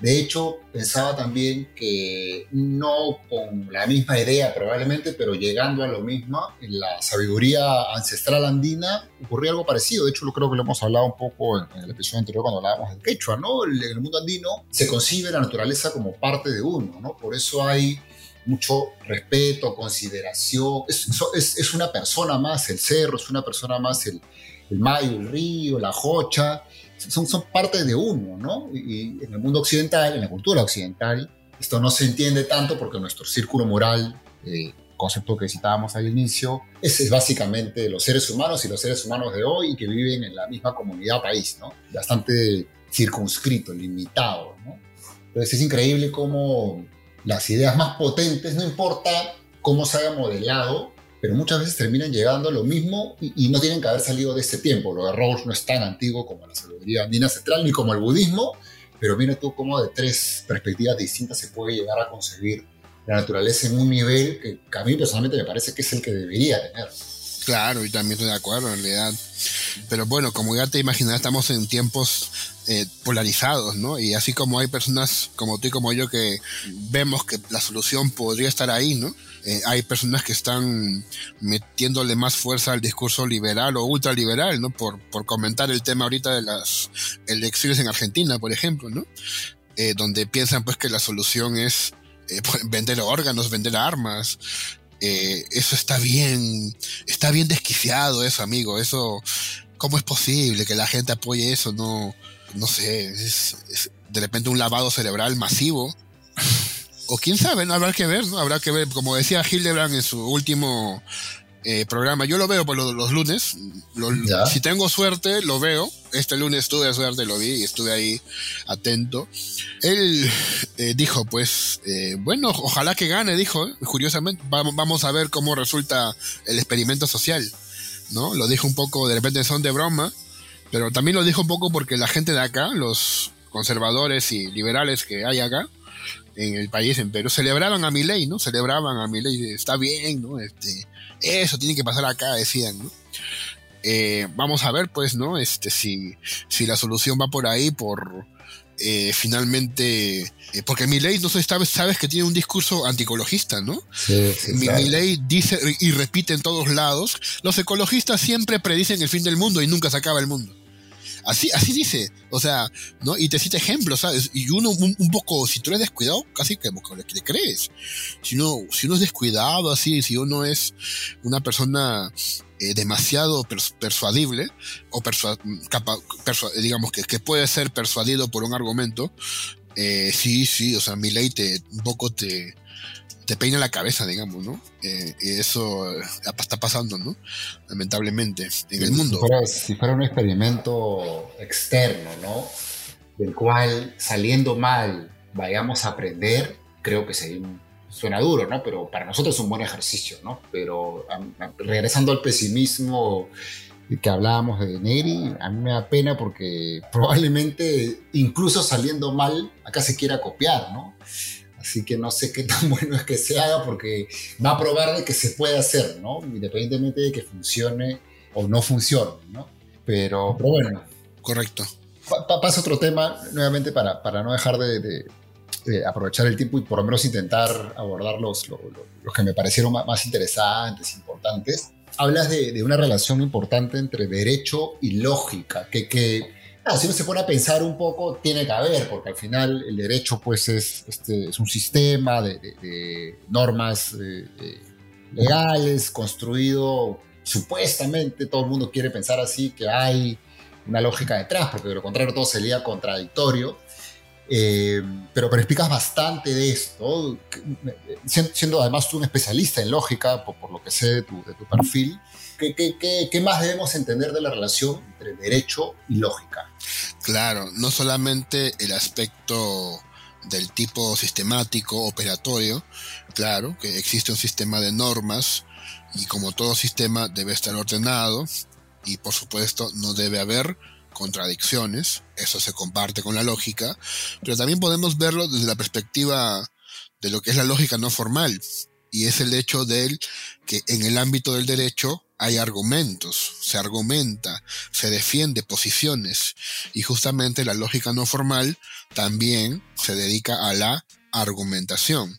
De hecho, pensaba también que no con la misma idea probablemente, pero llegando a lo mismo, en la sabiduría ancestral andina ocurría algo parecido. De hecho, lo creo que lo hemos hablado un poco en, el episodio anterior cuando hablábamos del quechua, ¿no? En el mundo andino se concibe la naturaleza como parte de uno, ¿no? Por eso hay mucho respeto, consideración. Es, es, es, una persona más el cerro, es una persona más el, el mayo, el río, la jocha. Son, son parte de uno, ¿no? Y, en el mundo occidental, en la cultura occidental, esto no se entiende tanto porque nuestro círculo moral, eh, concepto que citábamos al inicio, es, es, básicamente los seres humanos y los seres humanos de hoy que viven en la misma comunidad país, ¿no? Bastante circunscrito, limitado, ¿no? Entonces es increíble cómo las ideas más potentes, no importa cómo se haya modelado, pero muchas veces terminan llegando a lo mismo y, no tienen que haber salido de este tiempo. Lo de no es tan antiguo como la sabiduría andina central ni como el budismo, pero mira tú cómo de tres perspectivas distintas se puede llegar a concebir la naturaleza en un nivel que, a mí personalmente me parece que es el que debería tener. Claro, y también estoy de acuerdo en realidad. Pero bueno, como ya te imaginas, estamos en tiempos eh, polarizados, ¿no? Y así como hay personas como tú y como yo que vemos que la solución podría estar ahí, ¿no? Eh, hay personas que están metiéndole más fuerza al discurso liberal o ultraliberal, ¿no? Por, por comentar el tema ahorita de las elecciones en Argentina, por ejemplo, ¿no? Eh, donde piensan pues que la solución es eh, vender órganos, vender armas. eso está bien, está bien desquiciado eso, amigo. Eso, ¿cómo es posible que la gente apoye eso? No, no sé, es de repente un lavado cerebral masivo o quién sabe, ¿no? habrá que ver, ¿no? Habrá que ver, como decía Hildebrand en su último eh, programa, yo lo veo por los, lunes, si tengo suerte, lo veo, este lunes tuve suerte, lo vi y estuve ahí atento. Él eh, dijo, pues, eh, bueno, ojalá que gane, dijo, curiosamente, vamos, vamos a ver cómo resulta el experimento social, ¿no? Lo dijo un poco, de repente son de broma, pero también lo dijo un poco porque la gente de acá, los conservadores y liberales que hay acá, en el país, en Perú, celebraban a mi ley, ¿no? Celebraban a mi ley, está bien, ¿no? Este, eso tiene que pasar acá, decían, ¿no? Eh, vamos a ver, pues, ¿no? Este, si, si la solución va por ahí, por eh, finalmente, eh, porque mi ley, no sé, sabes, sabes que tiene un discurso anticologista, ¿no? Sí, sí, mi, mi, ley dice y repite en todos lados, los ecologistas siempre predicen el fin del mundo y nunca se acaba el mundo. Así, así dice, o sea, ¿no? Y te cita ejemplos, ¿sabes? Y uno un, poco, si tú eres descuidado, casi que le crees. Si uno, si uno es descuidado, así, si uno es una persona eh, demasiado persuadible, o digamos que, que, puede ser persuadido por un argumento, eh, sí, sí, o sea, mi ley te, un poco te, te peina la cabeza, digamos, ¿no? Eh, y eso eh, está pasando, ¿no? Lamentablemente, en el mundo. Si fuera, un experimento externo, ¿no? Del cual, saliendo mal, vayamos a aprender, creo que sería suena duro, ¿no? Pero para nosotros es un buen ejercicio, ¿no? Pero regresando al pesimismo que hablábamos de Neri, a mí me da pena porque probablemente incluso saliendo mal, acá se quiera copiar, ¿no? Así que no sé qué tan <laughs> bueno es que se haga porque va a probar de que se puede hacer, ¿no? Independientemente de que funcione o no funcione, ¿no? Pero, bueno. Correcto. pasa otro tema, nuevamente, para, para no dejar de, aprovechar el tiempo y por lo menos intentar abordar los, los, que me parecieron más, interesantes, importantes. Hablas de, de, una relación importante entre derecho y lógica, que, que Ah, si uno se pone a pensar un poco, tiene que haber, porque al final el derecho pues es, este, es un sistema de, normas eh, eh, legales construido supuestamente, todo el mundo quiere pensar así, que hay una lógica detrás, porque de lo contrario todo sería contradictorio. Eh, pero, pero explicas bastante de esto, siendo además tú un especialista en lógica, por, por lo que sé de tu, de tu perfil. ¿Qué, más debemos entender de la relación entre derecho y lógica? Claro, no solamente el aspecto del tipo sistemático, operatorio, claro, que existe un sistema de normas y como todo sistema debe estar ordenado y por supuesto no debe haber contradicciones, eso se comparte con la lógica, pero también podemos verlo desde la perspectiva de lo que es la lógica no formal, y es el hecho de que en el ámbito del derecho hay argumentos, se argumenta, se defiende posiciones y justamente la lógica no formal también se dedica a la argumentación,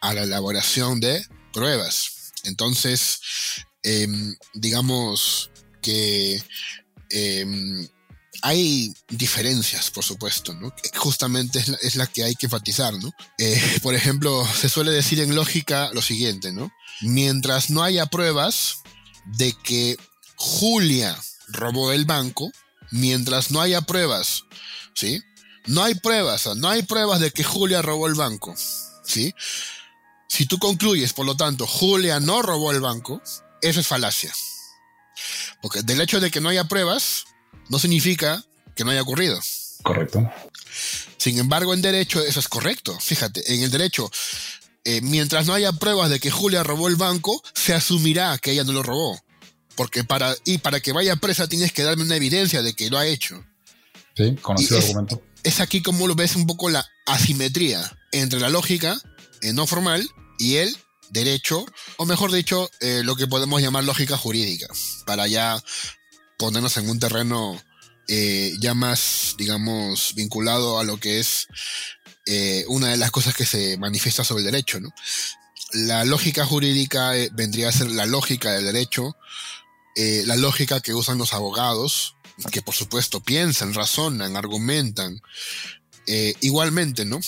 a la elaboración de pruebas. Entonces, em, digamos que em, hay diferencias, por supuesto, ¿no? Justamente es la, que hay que enfatizar, ¿no? Eh, <laughs> por ejemplo, se suele decir en lógica lo siguiente, ¿no? Mientras no haya pruebas de que Julia robó el banco, mientras no haya pruebas, ¿sí? No hay pruebas, no hay pruebas de que Julia robó el banco, ¿sí? Si tú concluyes, por lo tanto, Julia no robó el banco, eso es falacia. Porque del hecho de que no haya pruebas, no significa que no haya ocurrido. Correcto. Sin embargo, en derecho eso es correcto. Fíjate, en el derecho, eh, mientras no haya pruebas de que Julia robó el banco, se asumirá que ella no lo robó. Porque para, y para que vaya presa tienes que darme una evidencia de que lo ha hecho. Sí, conocido el argumento. Es aquí como lo ves un poco la asimetría entre la lógica eh, no formal y el derecho, o mejor dicho, eh, lo que podemos llamar lógica jurídica, para ya ponernos en un terreno eh, ya más, digamos, vinculado a lo que es eh, una de las cosas que se manifiesta sobre el derecho. ¿no? La lógica jurídica eh, vendría a ser la lógica del derecho, la lógica que usan los abogados, que por supuesto piensan, razonan, argumentan. igualmente, ¿no?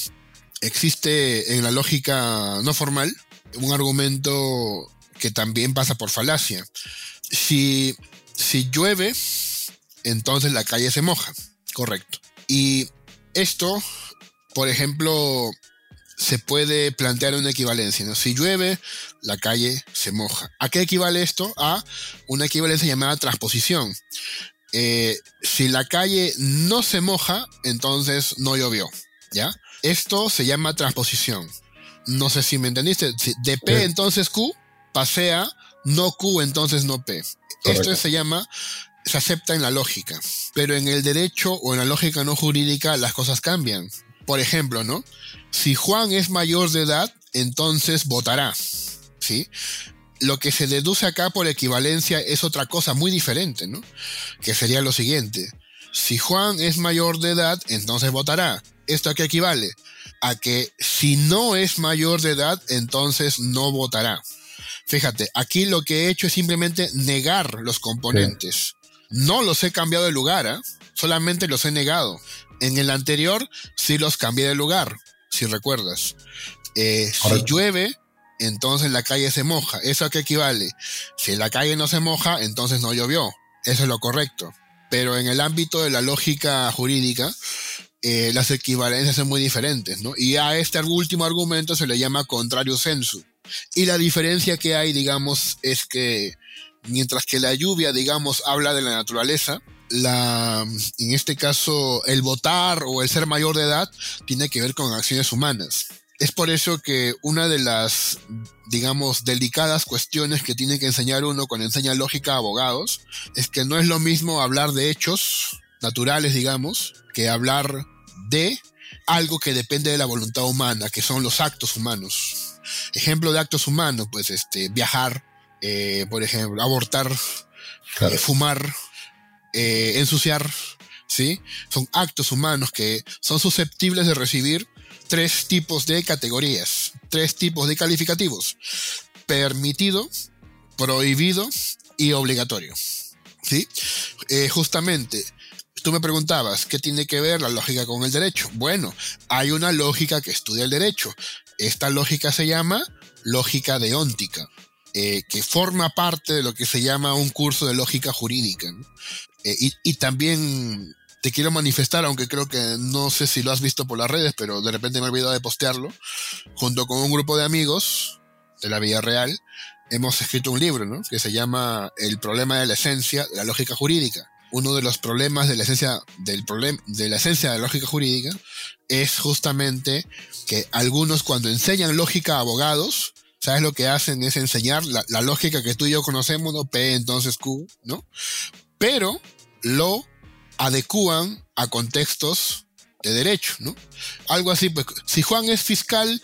Existe en la lógica no formal un argumento que también pasa por falacia. Si si llueve, entonces la calle se moja. Correcto. Y esto, por ejemplo, se puede plantear una equivalencia. ¿no? Si llueve, la calle se moja. ¿A qué equivale esto? A una equivalencia llamada transposición. Eh, si la calle no se moja, entonces no llovió. ¿Ya? Esto se llama transposición. No sé si me entendiste. de P entonces Q pasea, no Q entonces no P. Esto se llama, se acepta en la lógica, pero en el derecho o en la lógica no jurídica las cosas cambian. Por ejemplo, ¿no? Si Juan es mayor de edad, entonces votará, ¿sí? Lo que se deduce acá por equivalencia es otra cosa muy diferente, ¿no? Que sería lo siguiente. Si Juan es mayor de edad, entonces votará. ¿Esto a qué equivale? A que si no es mayor de edad, entonces no votará. Fíjate, aquí lo que he hecho es simplemente negar los componentes. No los he cambiado de lugar, ¿eh? solamente los he negado. En el anterior sí los cambié de lugar, si recuerdas. Eh, si llueve, entonces la calle se moja. ¿Eso a qué equivale? Si la calle no se moja, entonces no llovió. Eso es lo correcto. Pero en el ámbito de la lógica jurídica, eh, las equivalencias son muy diferentes, ¿no? Y a este último argumento se le llama contrario sensu. Y la diferencia que hay, digamos, es que mientras que la lluvia, digamos, habla de la naturaleza, la, en este caso, el votar o el ser mayor de edad tiene que ver con acciones humanas. Es por eso que una de las, digamos, delicadas cuestiones que tiene que enseñar uno cuando enseña lógica a abogados es que no es lo mismo hablar de hechos naturales, digamos, que hablar de algo que depende de la voluntad humana, que son los actos humanos. Ejemplo de actos humanos, pues este, viajar, eh, por ejemplo, abortar, eh, fumar, eh, ensuciar, ¿sí? Son actos humanos que son susceptibles de recibir tres tipos de categorías, tres tipos de calificativos. Permitido, prohibido y obligatorio. ¿Sí? justamente, tú me preguntabas, ¿qué tiene que ver la lógica con el derecho? Bueno, hay una lógica que estudia el derecho esta lógica se llama lógica deóntica, eh, que forma parte de lo que se llama un curso de lógica jurídica. Eh, y, también te quiero manifestar, aunque creo que no sé si lo has visto por las redes, pero de repente me he olvidado de postearlo, junto con un grupo de amigos de la vida real, hemos escrito un libro, ¿no? Que se llama El problema de la esencia la lógica jurídica uno de los problemas de la esencia del problema de la esencia de la lógica jurídica es justamente que algunos cuando enseñan lógica a abogados, ¿sabes lo que hacen? Es enseñar la, lógica que tú y yo conocemos, ¿no? P entonces Q, ¿no? Pero lo adecúan a contextos de derecho, ¿no? Algo así, pues, si Juan es fiscal,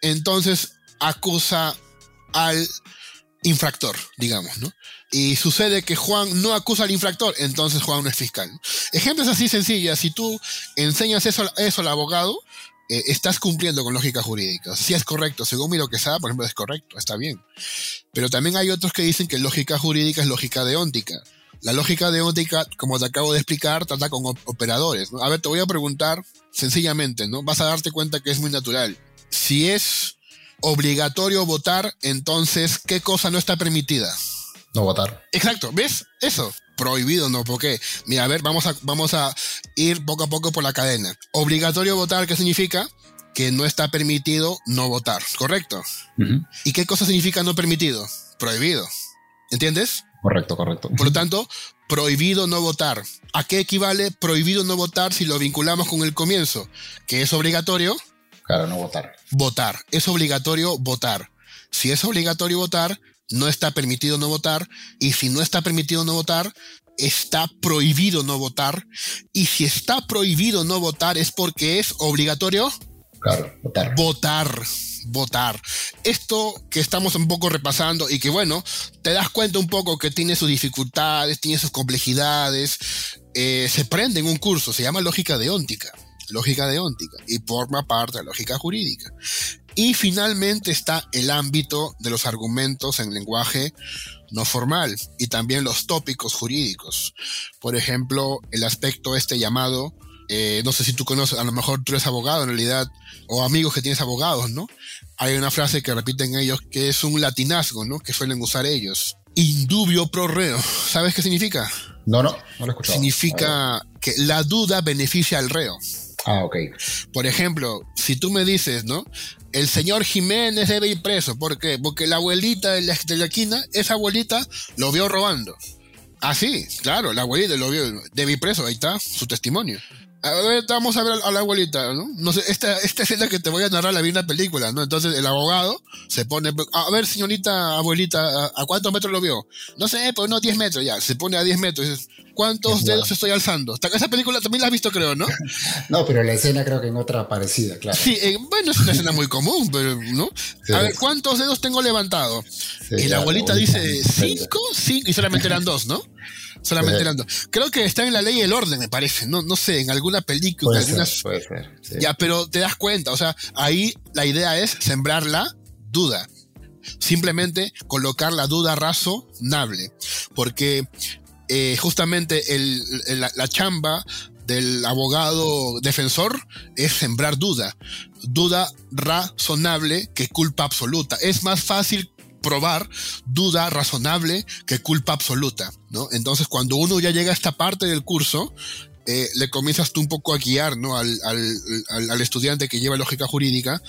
entonces acusa al infractor, digamos, ¿no? Y sucede que Juan no acusa al infractor, entonces Juan no es fiscal. Ejemplos así sencillos, si tú enseñas eso, eso al abogado, eh, estás cumpliendo con lógica jurídica. Si es correcto, según mi lo que sabe, por ejemplo, es correcto, está bien. Pero también hay otros que dicen que lógica jurídica es lógica deóntica. La lógica deóntica, como te acabo de explicar, trata con operadores. A ver, te voy a preguntar sencillamente, ¿no? Vas a darte cuenta que es muy natural. Si es obligatorio votar, entonces, ¿qué cosa no está permitida? No votar. Exacto, ¿ves? Eso. Prohibido, ¿no? Porque, mira, a ver, vamos a, vamos a ir poco a poco por la cadena. Obligatorio votar, ¿qué significa? Que no está permitido no votar, ¿correcto? ¿Y qué cosa significa no permitido? Prohibido. ¿Entiendes? Correcto, correcto. Por lo tanto, prohibido no votar. ¿A qué equivale prohibido no votar si lo vinculamos con el comienzo? Que es obligatorio. Claro, no votar. Votar. Es obligatorio votar. Si es obligatorio votar, no está permitido no votar. Y si no está permitido no votar, está prohibido no votar. Y si está prohibido no votar es porque es obligatorio. Votar. Votar votar. Esto que estamos un poco repasando y que bueno, te das cuenta un poco que tiene sus dificultades, tiene sus complejidades, eh, se prende en un curso, se llama lógica deóntica, lógica deóntica, y forma parte de la lógica jurídica. Y finalmente está el ámbito de los argumentos en lenguaje no formal y también los tópicos jurídicos. Por ejemplo, el aspecto este llamado eh, no sé si tú conoces, a lo mejor tú eres abogado en realidad, o amigos que tienes abogados, ¿no? Hay una frase que repiten ellos que es un latinazgo, ¿no? Que suelen usar ellos. Indubio pro reo. <laughs> ¿Sabes qué significa? No, no, no lo he escuchado. Significa que la duda beneficia al reo. Ah, ok. Por ejemplo, si tú me dices, ¿no? El señor Jiménez debe ir preso. ¿Por qué? Porque la abuelita de la, de la esquina, esa abuelita lo vio robando. Ah, sí, claro, la abuelita lo vio, debe ir preso, ahí está su testimonio. A ver, vamos a ver a la abuelita, ¿no? No sé, esta, esta escena que te voy a narrar la vi en la película, ¿no? Entonces el abogado se pone, a ver, señorita abuelita, ¿a, cuántos metros lo vio? No sé, pues no, 10 metros ya, se pone a 10 metros. ¿Cuántos dedos estoy alzando? Esa película también la has visto, creo, ¿no? <laughs> no, pero la escena creo que en otra parecida, claro. Sí, eh, bueno, es una escena muy común, pero, ¿no? A ver, ¿cuántos dedos tengo levantado? y la abuelita, dice, ¿cinco? Cinco, y solamente eran dos, ¿no? Solamente eran dos. Creo que está en la ley y el orden, me parece. No, no sé, en alguna película. Puede ser, Ya, pero te das cuenta. O sea, ahí la idea es sembrar la duda. Simplemente colocar la duda razonable. Porque eh, justamente el, la, la chamba del abogado defensor es sembrar duda. Duda razonable que culpa absoluta. Es más fácil probar duda razonable que culpa absoluta, ¿no? Entonces, cuando uno ya llega a esta parte del curso, eh, le comienzas tú un poco a guiar, ¿no? Al, al, estudiante que lleva lógica jurídica,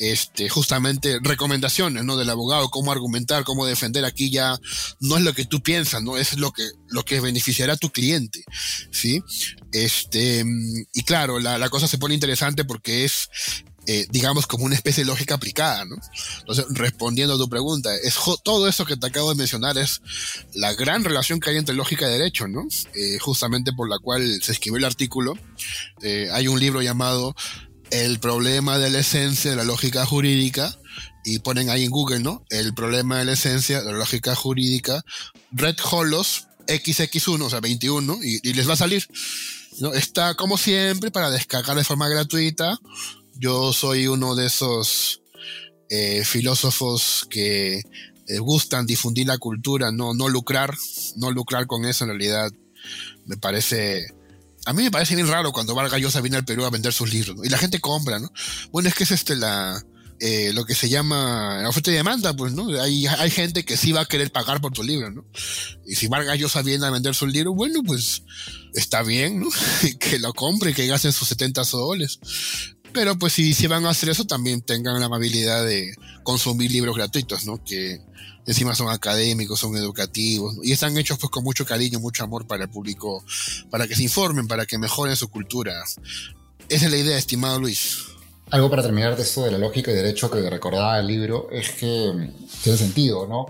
este, justamente recomendaciones, ¿no? Del abogado, cómo argumentar, cómo defender. Aquí ya no es lo que tú piensas, ¿no? Es lo que, lo que beneficiará a tu cliente, ¿sí? Este, y claro, la, la cosa se pone interesante porque es eh, digamos, como una especie de lógica aplicada. Entonces, respondiendo a tu pregunta, es todo eso que te acabo de mencionar es la gran relación que hay entre lógica y derecho, ¿no? Eh, justamente por la cual se escribió el artículo. Eh, hay un libro llamado El problema de la esencia de la lógica jurídica, y ponen ahí en Google, ¿no? El problema de la esencia de la lógica jurídica, Red Holos XX1, o sea, 21, y, y les va a salir. ¿no? Está como siempre para descargar de forma gratuita yo soy uno de esos eh, filósofos que gustan difundir la cultura, no, no lucrar, no lucrar con eso en realidad. Me parece, a mí me parece bien raro cuando Vargas Llosa viene al Perú a vender sus libros y la gente compra, ¿no? Bueno, es que es este la, eh, lo que se llama la oferta y demanda, pues, ¿no? Hay, hay gente que sí va a querer pagar por tu libro, ¿no? Y si Vargas Llosa viene a vender su libro, bueno, pues está bien, ¿no? <laughs> que lo compre, que gasten sus 70 soles. Pero pues si, si van a hacer eso, también tengan la amabilidad de consumir libros gratuitos, ¿no? Que encima son académicos, son educativos, y están hechos pues con mucho cariño, mucho amor para el público, para que se informen, para que mejoren su cultura. Esa es la idea, estimado Luis. Algo para terminar de esto de la lógica y derecho que recordaba el libro es que tiene sentido, ¿no?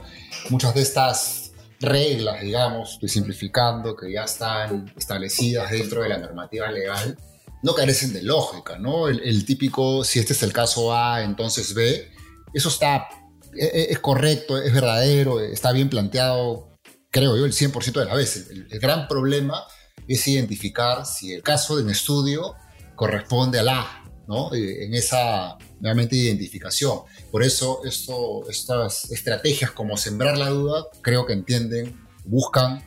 Muchas de estas reglas, digamos, estoy simplificando, que ya están establecidas dentro de la normativa legal, no carecen de lógica, ¿no? El, típico, si este es el caso A, entonces B, eso está, e, e, es, correcto, es verdadero, está bien planteado, creo yo, el 100% de las veces. El, gran problema es identificar si el caso de un estudio corresponde al A, ¿no? Eh, en esa, nuevamente, identificación. Por eso estas estrategias como sembrar la duda, creo que entienden, buscan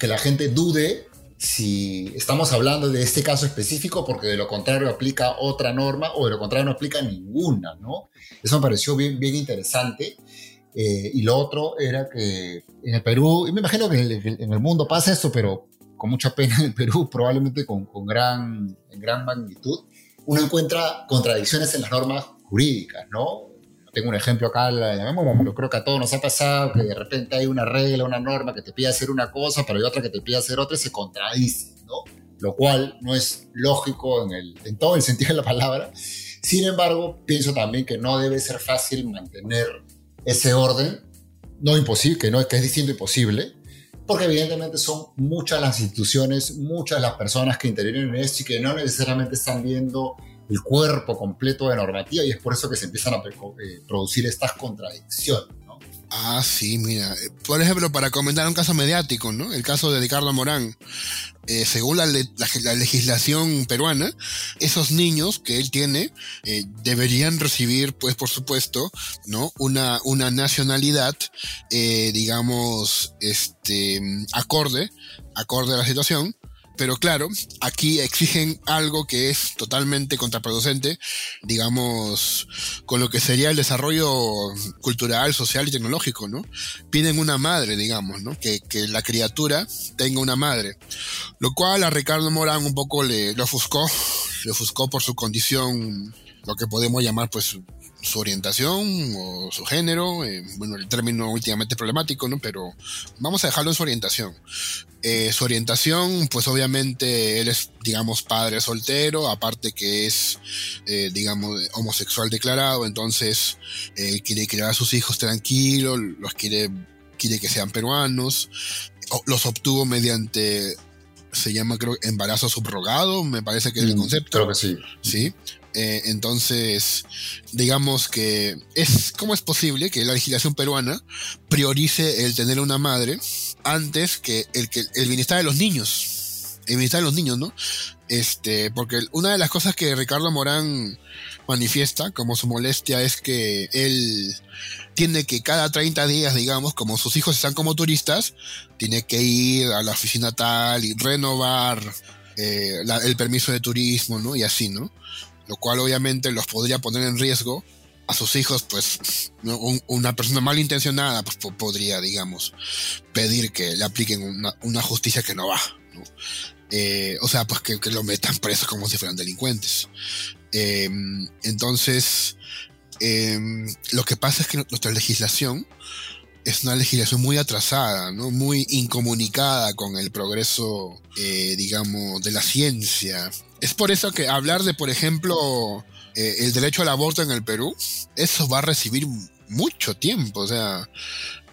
que la gente dude si estamos hablando de este caso específico porque de lo contrario aplica otra norma o de lo contrario no aplica ninguna, ¿no? Eso me pareció bien, interesante. Eh, y lo otro era que en el Perú, y me imagino que en el, mundo pasa esto, pero con mucha pena en el Perú, probablemente con, con gran, en gran magnitud, uno encuentra contradicciones en las normas jurídicas, ¿no? Tengo un ejemplo acá, yo creo que a todos nos ha pasado que de repente hay una regla, una norma que te pide hacer una cosa, pero hay otra que te pide hacer otra y se contradice, ¿no? Lo cual no es lógico en, el, en todo el sentido de la palabra. Sin embargo, pienso también que no debe ser fácil mantener ese orden, no imposible, que no que es distinto imposible, porque evidentemente son muchas las instituciones, muchas las personas que intervienen en esto y que no necesariamente están viendo el cuerpo completo de normativa y es por eso que se empiezan a eh, producir estas contradicciones. ¿no? Ah, sí, mira. Eh, por ejemplo, para comentar un caso mediático, ¿no? El caso de Ricardo Morán. Eh, según la, legislación peruana, esos niños que él tiene deberían recibir, pues por supuesto, ¿no? Una, nacionalidad, digamos, este, acorde, acorde a la situación, pero claro, aquí exigen algo que es totalmente contraproducente, digamos, con lo que sería el desarrollo cultural, social y tecnológico, ¿no? Piden una madre, digamos, ¿no? Que, la criatura tenga una madre. Lo cual a Ricardo Morán un poco le, le ofuscó, le ofuscó por su condición, lo que podemos llamar pues su orientación o su género, eh, bueno, el término últimamente problemático, ¿no? Pero vamos a dejarlo en su orientación. Eh, su orientación, pues obviamente él es, digamos, padre soltero, aparte que es, eh, digamos, homosexual declarado, entonces quiere criar a sus hijos tranquilos, los quiere, quiere que sean peruanos, los obtuvo mediante se llama creo embarazo subrogado, me parece que es el mm, concepto. Creo que sí. Sí, eh, entonces, digamos que es cómo es posible que la legislación peruana priorice el tener una madre antes que el que el bienestar de los niños, el bienestar de los niños, ¿no? Este, porque una de las cosas que Ricardo Morán manifiesta como su molestia es que él tiene que cada 30 días, digamos, como sus hijos están como turistas, tiene que ir a la oficina tal y renovar eh, el permiso de turismo, ¿no? Y así, ¿no? Lo cual obviamente los podría poner en riesgo. A sus hijos, pues una persona malintencionada pues, podría, digamos, pedir que le apliquen una, justicia que no va. Eh, o sea, pues que, lo metan preso como si fueran delincuentes. Em, entonces, em, lo que pasa es que nuestra legislación es una legislación muy atrasada, ¿no? muy incomunicada con el progreso, eh, digamos, de la ciencia. Es por eso que hablar de, por ejemplo, eh, el derecho al aborto en el Perú, eso va a recibir mucho tiempo. O sea,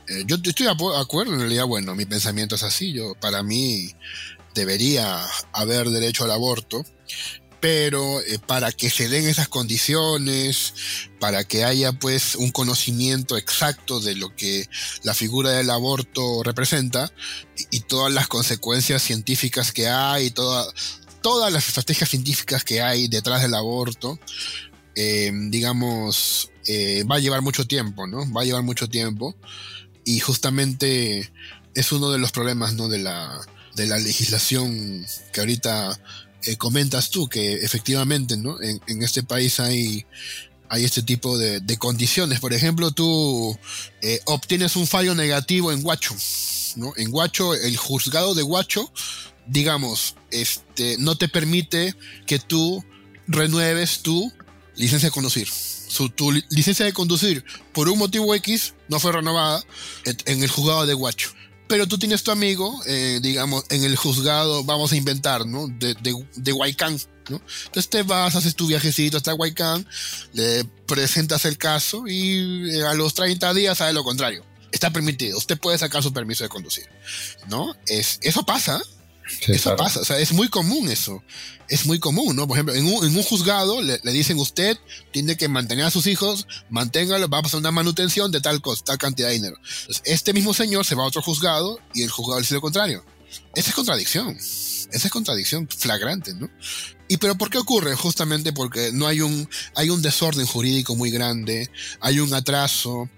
eh, yo estoy de acuerdo en realidad, bueno, mi pensamiento es así. Yo, para mí, debería haber derecho al aborto pero eh, para que se den esas condiciones, para que haya pues un conocimiento exacto de lo que la figura del aborto representa y, todas las consecuencias científicas que hay, toda, todas las estrategias científicas que hay detrás del aborto, eh, digamos, eh, va a llevar mucho tiempo, ¿no? Va a llevar mucho tiempo y justamente es uno de los problemas, ¿no? De la, de la legislación que ahorita eh, comentas tú que efectivamente ¿no? en, este país hay, hay este tipo de, condiciones. Por ejemplo, tú eh, obtienes un fallo negativo en Guacho. ¿no? En Guacho, el juzgado de Guacho, digamos, este, no te permite que tú renueves tu licencia de conducir. Su, tu licencia de conducir por un motivo X no fue renovada en el juzgado de Guacho pero tú tienes tu amigo, eh, digamos, en el juzgado, vamos a inventar, ¿no? De, de, de Huaycán, ¿no? Entonces te vas, haces tu viajecito hasta Huaycán, le presentas el caso y eh, a los 30 días sabe lo contrario. Está permitido, usted puede sacar su permiso de conducir, ¿no? Es, eso pasa, eso pasa, o sea, es muy común eso. Es muy común, ¿no? Por ejemplo, en un, en un juzgado le, le, dicen usted tiene que mantener a sus hijos, manténgalo, va a pasar una manutención de tal cosa, tal cantidad de dinero. Entonces, este mismo señor se va a otro juzgado y el juzgado le dice lo contrario. Esa es contradicción. Esa es contradicción flagrante, ¿no? ¿Y pero por qué ocurre? Justamente porque no hay un, hay un desorden jurídico muy grande, hay un atraso,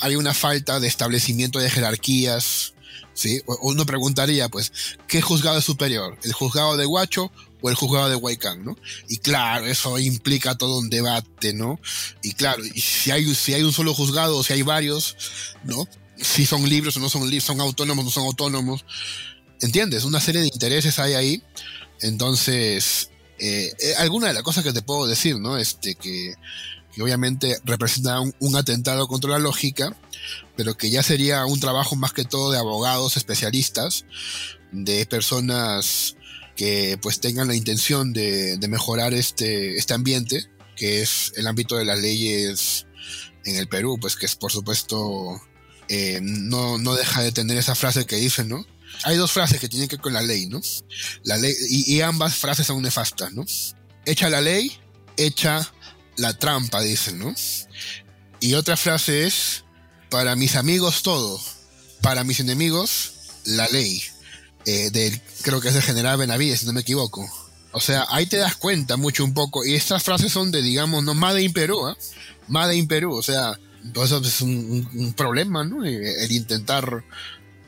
hay una falta de establecimiento de jerarquías, ¿sí? Uno preguntaría, pues, ¿qué juzgado es superior? ¿El juzgado de Huacho o el juzgado de Huaycán. Y claro, eso implica todo un debate, ¿no? Y claro, si hay, si hay un solo juzgado o si hay varios, ¿no? Si son libres o no son libres, son autónomos o no son autónomos. ¿Entiendes? Una serie de intereses hay ahí. Entonces, eh, eh, alguna de las cosas que te puedo decir, ¿no? Este, que, obviamente representa un, atentado contra la lógica, pero que ya sería un trabajo más que todo de abogados especialistas, de personas que pues tengan la intención de, mejorar este, este ambiente, que es el ámbito de las leyes en el Perú, pues que es por supuesto eh, no, no deja de tener esa frase que dicen, ¿no? Hay dos frases que tienen que ver con la ley, ¿no? La ley, y, y ambas frases son nefastas, ¿no? Echa la ley, echa la trampa, dicen, ¿no? Y otra frase es, para mis amigos todo, para mis enemigos la ley. Eh, creo que es el general Benavides, si no me equivoco. O sea, ahí te das cuenta mucho un poco. Y estas frases son de, digamos, no Made in Perú, ¿eh? Made in Perú. O sea, pues eso es un, problema, ¿no? El intentar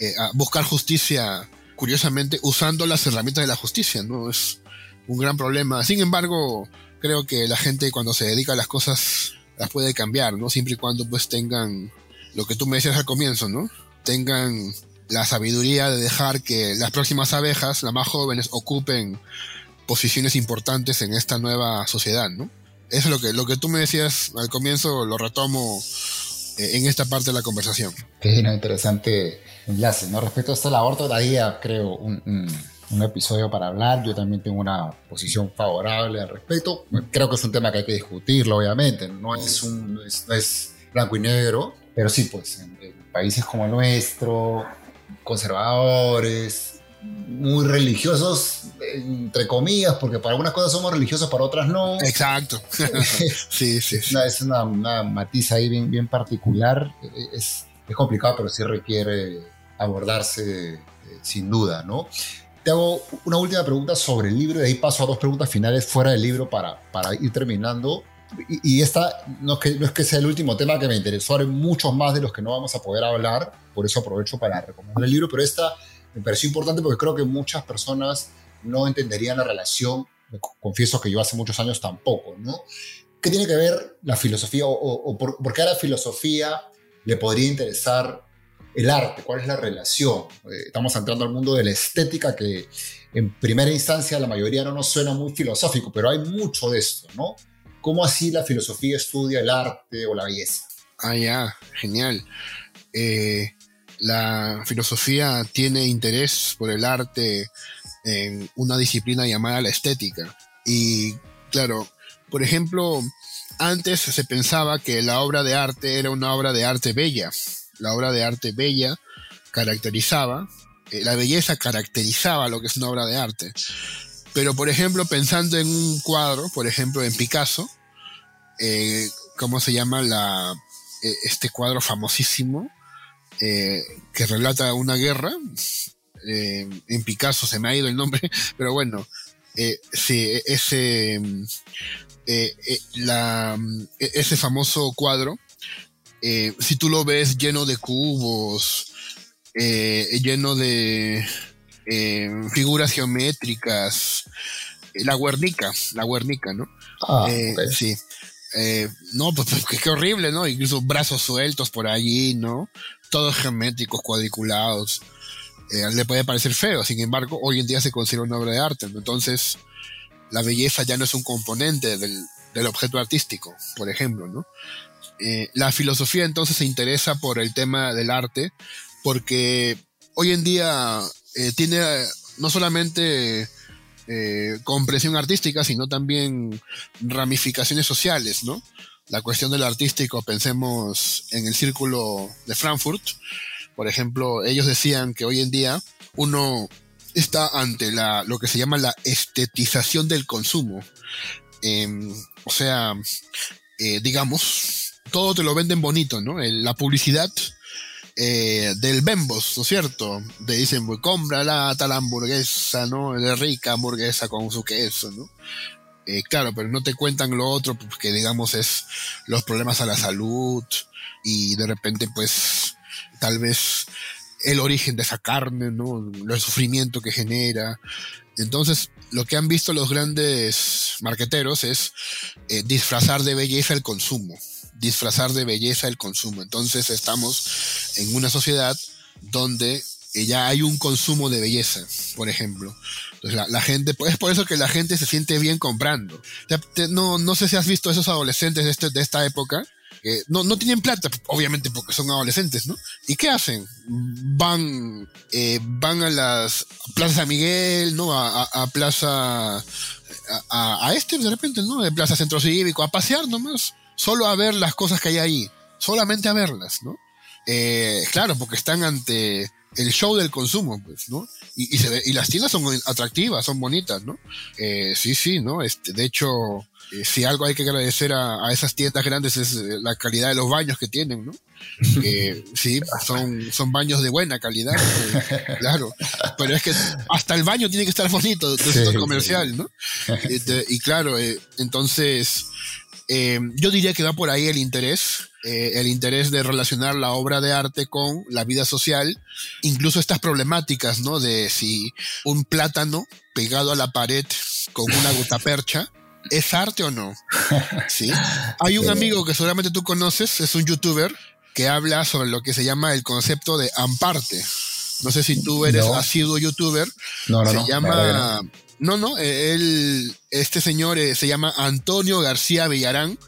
eh, buscar justicia, curiosamente, usando las herramientas de la justicia, ¿no? Es un gran problema. Sin embargo, creo que la gente cuando se dedica a las cosas las puede cambiar, ¿no? Siempre y cuando pues tengan lo que tú me decías al comienzo, ¿no? Tengan la sabiduría de dejar que las próximas abejas, las más jóvenes, ocupen posiciones importantes en esta nueva sociedad, ¿no? Eso es lo que, lo que tú me decías al comienzo, lo retomo eh, en esta parte de la conversación. Qué interesante enlace, ¿no? Respecto a esta labor todavía creo un, un, episodio para hablar. Yo también tengo una posición favorable al respecto. Creo que es un tema que hay que discutirlo, obviamente. No es, un, no es, no es blanco y negro, pero sí, pues en, en países como el nuestro, conservadores, muy religiosos, entre comillas, porque para algunas cosas somos religiosos, para otras no. Exacto. <laughs> sí, sí. Es, una, es una, una, matiz ahí bien, bien particular. Es, es, complicado, pero sí requiere abordarse eh, sin duda, ¿no? Te hago una última pregunta sobre el libro y ahí paso a dos preguntas finales fuera del libro para, para ir terminando. Y, y esta no es, que, no es que sea el último tema que me interesó, hay muchos más de los que no vamos a poder hablar, por eso aprovecho para recomendar el libro, pero esta me pareció importante porque creo que muchas personas no entenderían la relación, confieso que yo hace muchos años tampoco, ¿no? ¿Qué tiene que ver la filosofía o, o, o por, por, qué a la filosofía le podría interesar el arte? ¿Cuál es la relación? Eh, estamos entrando al mundo de la estética que en primera instancia la mayoría no nos suena muy filosófico, pero hay mucho de esto, ¿no? ¿Cómo así la filosofía estudia el arte o la belleza? Ah, ya, genial. Eh, la filosofía tiene interés por el arte en una disciplina llamada la estética. Y claro, por ejemplo, antes se pensaba que la obra de arte era una obra de arte bella. La obra de arte bella caracterizaba, eh, la belleza caracterizaba lo que es una obra de arte. Pero, por ejemplo, pensando en un cuadro, por ejemplo, en Picasso, eh, ¿cómo se llama la, eh, este cuadro famosísimo? Eh, que relata una guerra. En Picasso se me ha ido el nombre, <laughs> pero bueno, sí, ese, la, ese famoso cuadro, si tú lo ves lleno de cubos, lleno de figuras geométricas, la Guernica, la Guernica, ¿no? Ah, okay. Sí. Eh, no, pues, pues qué horrible, ¿no? Incluso brazos sueltos por allí, ¿no? Todos geométricos, cuadriculados. Eh, le puede parecer feo, sin embargo, hoy en día se considera una obra de arte. ¿no? Entonces, la belleza ya no es un componente del, del objeto artístico, por ejemplo, ¿no? Eh, la filosofía entonces se interesa por el tema del arte, porque hoy en día eh, tiene no solamente eh, comprensión artística, sino también ramificaciones sociales, ¿no? La cuestión del artístico, pensemos en el círculo de Frankfurt, por ejemplo, ellos decían que hoy en día uno está ante la, lo que se llama la estetización del consumo. Eh, o sea, digamos, todo te lo venden bonito, ¿no? La publicidad eh, del Bembos, ¿no es cierto? Te dicen, pues compra la tal hamburguesa, ¿no? La rica hamburguesa con su queso, ¿no? Eh, claro, pero no te cuentan lo otro, pues, que digamos es los problemas a la salud y de repente, pues, tal vez el origen de esa carne, ¿no? El sufrimiento que genera. Entonces, lo que han visto los grandes marqueteros es eh, disfrazar de belleza el consumo, disfrazar de belleza el consumo. Entonces, estamos en una sociedad donde ya hay un consumo de belleza, por ejemplo. Entonces la, gente, es por eso que la gente se siente bien comprando. no, no sé si has visto esos adolescentes de, este, de esta época, que no, no tienen plata, obviamente porque son adolescentes, ¿no? ¿Y qué hacen? Van, eh, van a las plazas San Miguel, ¿no? A, a, Plaza, a, a, este de repente, ¿no? De Plaza Centro Cívico, a pasear nomás, solo a ver las cosas que hay ahí, solamente a verlas, ¿no? Eh, claro, porque están ante el show del consumo, pues, ¿no? Y, y, se y las tiendas son atractivas, son bonitas, ¿no? Eh, sí, sí, ¿no? Este, de hecho, eh, si algo hay que agradecer a, a, esas tiendas grandes es la calidad de los baños que tienen, ¿no? Eh, sí, son, son baños de buena calidad, <laughs> claro. Pero es que hasta el baño tiene que estar bonito, de sí, comercial, ¿no? <laughs> Este, y claro, eh, entonces, yo diría que va por ahí el interés eh, el interés de relacionar la obra de arte con la vida social, incluso estas problemáticas, ¿no? De si un plátano pegado a la pared con una gutapercha <laughs> es arte o no. ¿Sí? Hay un amigo que seguramente tú conoces, es un youtuber que habla sobre lo que se llama el concepto de amparte. No sé si tú eres no. asiduo youtuber. No, no, se no, llama no, no, él, este señor eh, se llama Antonio García Villarán,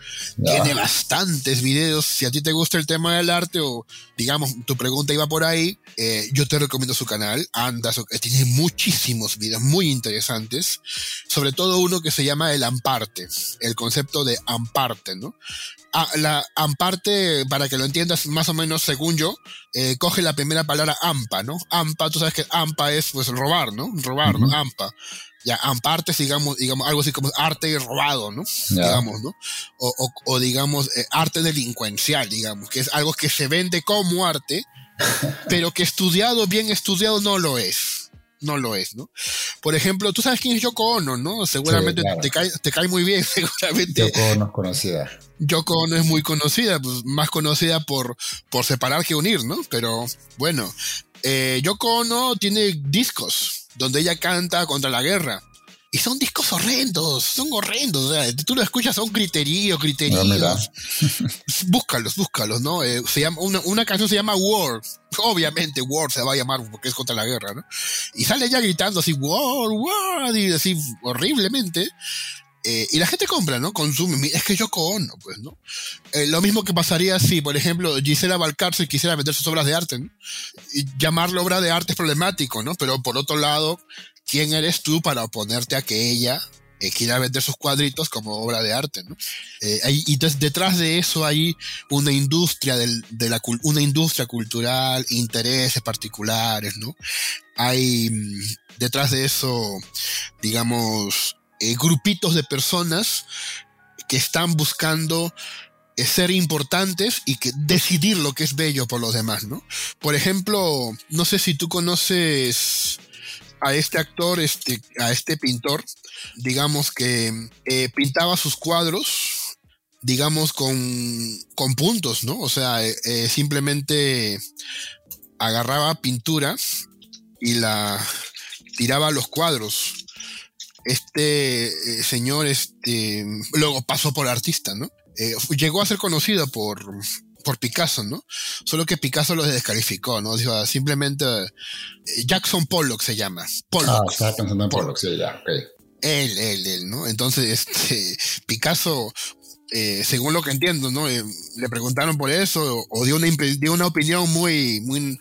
tiene bastantes videos. Si a ti te gusta el tema del arte o, digamos, tu pregunta iba por ahí, eh, yo te recomiendo su canal. Anda, eh, tiene muchísimos videos muy interesantes. Sobre todo uno que se llama el amparte, el concepto de amparte, ¿no? Ah, la amparte, para que lo entiendas más o menos según yo, eh, coge la primera palabra ampa, ¿no? Ampa, tú sabes que ampa es pues robar, ¿no? Robar, ¿no? Ampa. Ya, amparte digamos, digamos, algo así como arte robado, ¿no? Digamos, ¿no? O, o, o digamos, eh, arte delincuencial, digamos, que es algo que se vende como arte, <laughs> pero que estudiado, bien estudiado, no lo es. No lo es, ¿no? Por ejemplo, tú sabes quién es Yoko Ono, ¿no? Seguramente Sí, claro. te, cae, te cae muy bien, <laughs> seguramente. Yoko no es conocida. Yoko Ono es muy conocida, pues más conocida por, por separar que unir, ¿no? Pero bueno, eh, Yoko Ono tiene discos donde ella canta contra la guerra. Y son discos horrendos, son horrendos. O sea, tú lo escuchas, son criterio, No, criterios. mira. <laughs> búscalos, búscalos, ¿no? Eh, se llama, una, una canción se llama War. Obviamente War se va a llamar porque es contra la guerra, ¿no? Y sale ella gritando así, War, War, y así horriblemente. Eh, y la gente compra, ¿no? Consume. Es que Yoko Ono, pues, ¿no? Eh, lo mismo que pasaría si, por ejemplo, Gisela Valcárcel quisiera vender sus obras de arte, ¿no? Y llamarlo obra de arte es problemático, ¿no? Pero por otro lado, ¿quién eres tú para oponerte a que ella eh, quiera vender sus cuadritos como obra de arte, ¿no? Eh, y entonces detrás de eso hay una industria del- de la una industria cultural, intereses particulares, ¿no? Hay mm, detrás de eso, digamos, eh, grupitos de personas que están buscando ser importantes y que decidir lo que es bello por los demás, ¿no? Por ejemplo, no sé si tú conoces a este actor, este, a este pintor, digamos que eh, pintaba sus cuadros, digamos, con, con puntos, ¿no? O sea, eh, eh, simplemente agarraba pintura y la tiraba a los cuadros. Este señor, este, luego pasó por artista, ¿no? Llegó a ser conocido por, por Picasso, ¿no? Solo que Picasso lo descalificó, ¿no? Dijo, simplemente eh, Jackson Pollock se llama. Ah, Pollock. estaba pensando en Pollock, sí, ya, ok. Él, él, él, ¿no? Entonces, este, Picasso, eh, según lo que entiendo, ¿no? Eh, le preguntaron por eso o, o dio, una, dio una opinión muy, muy,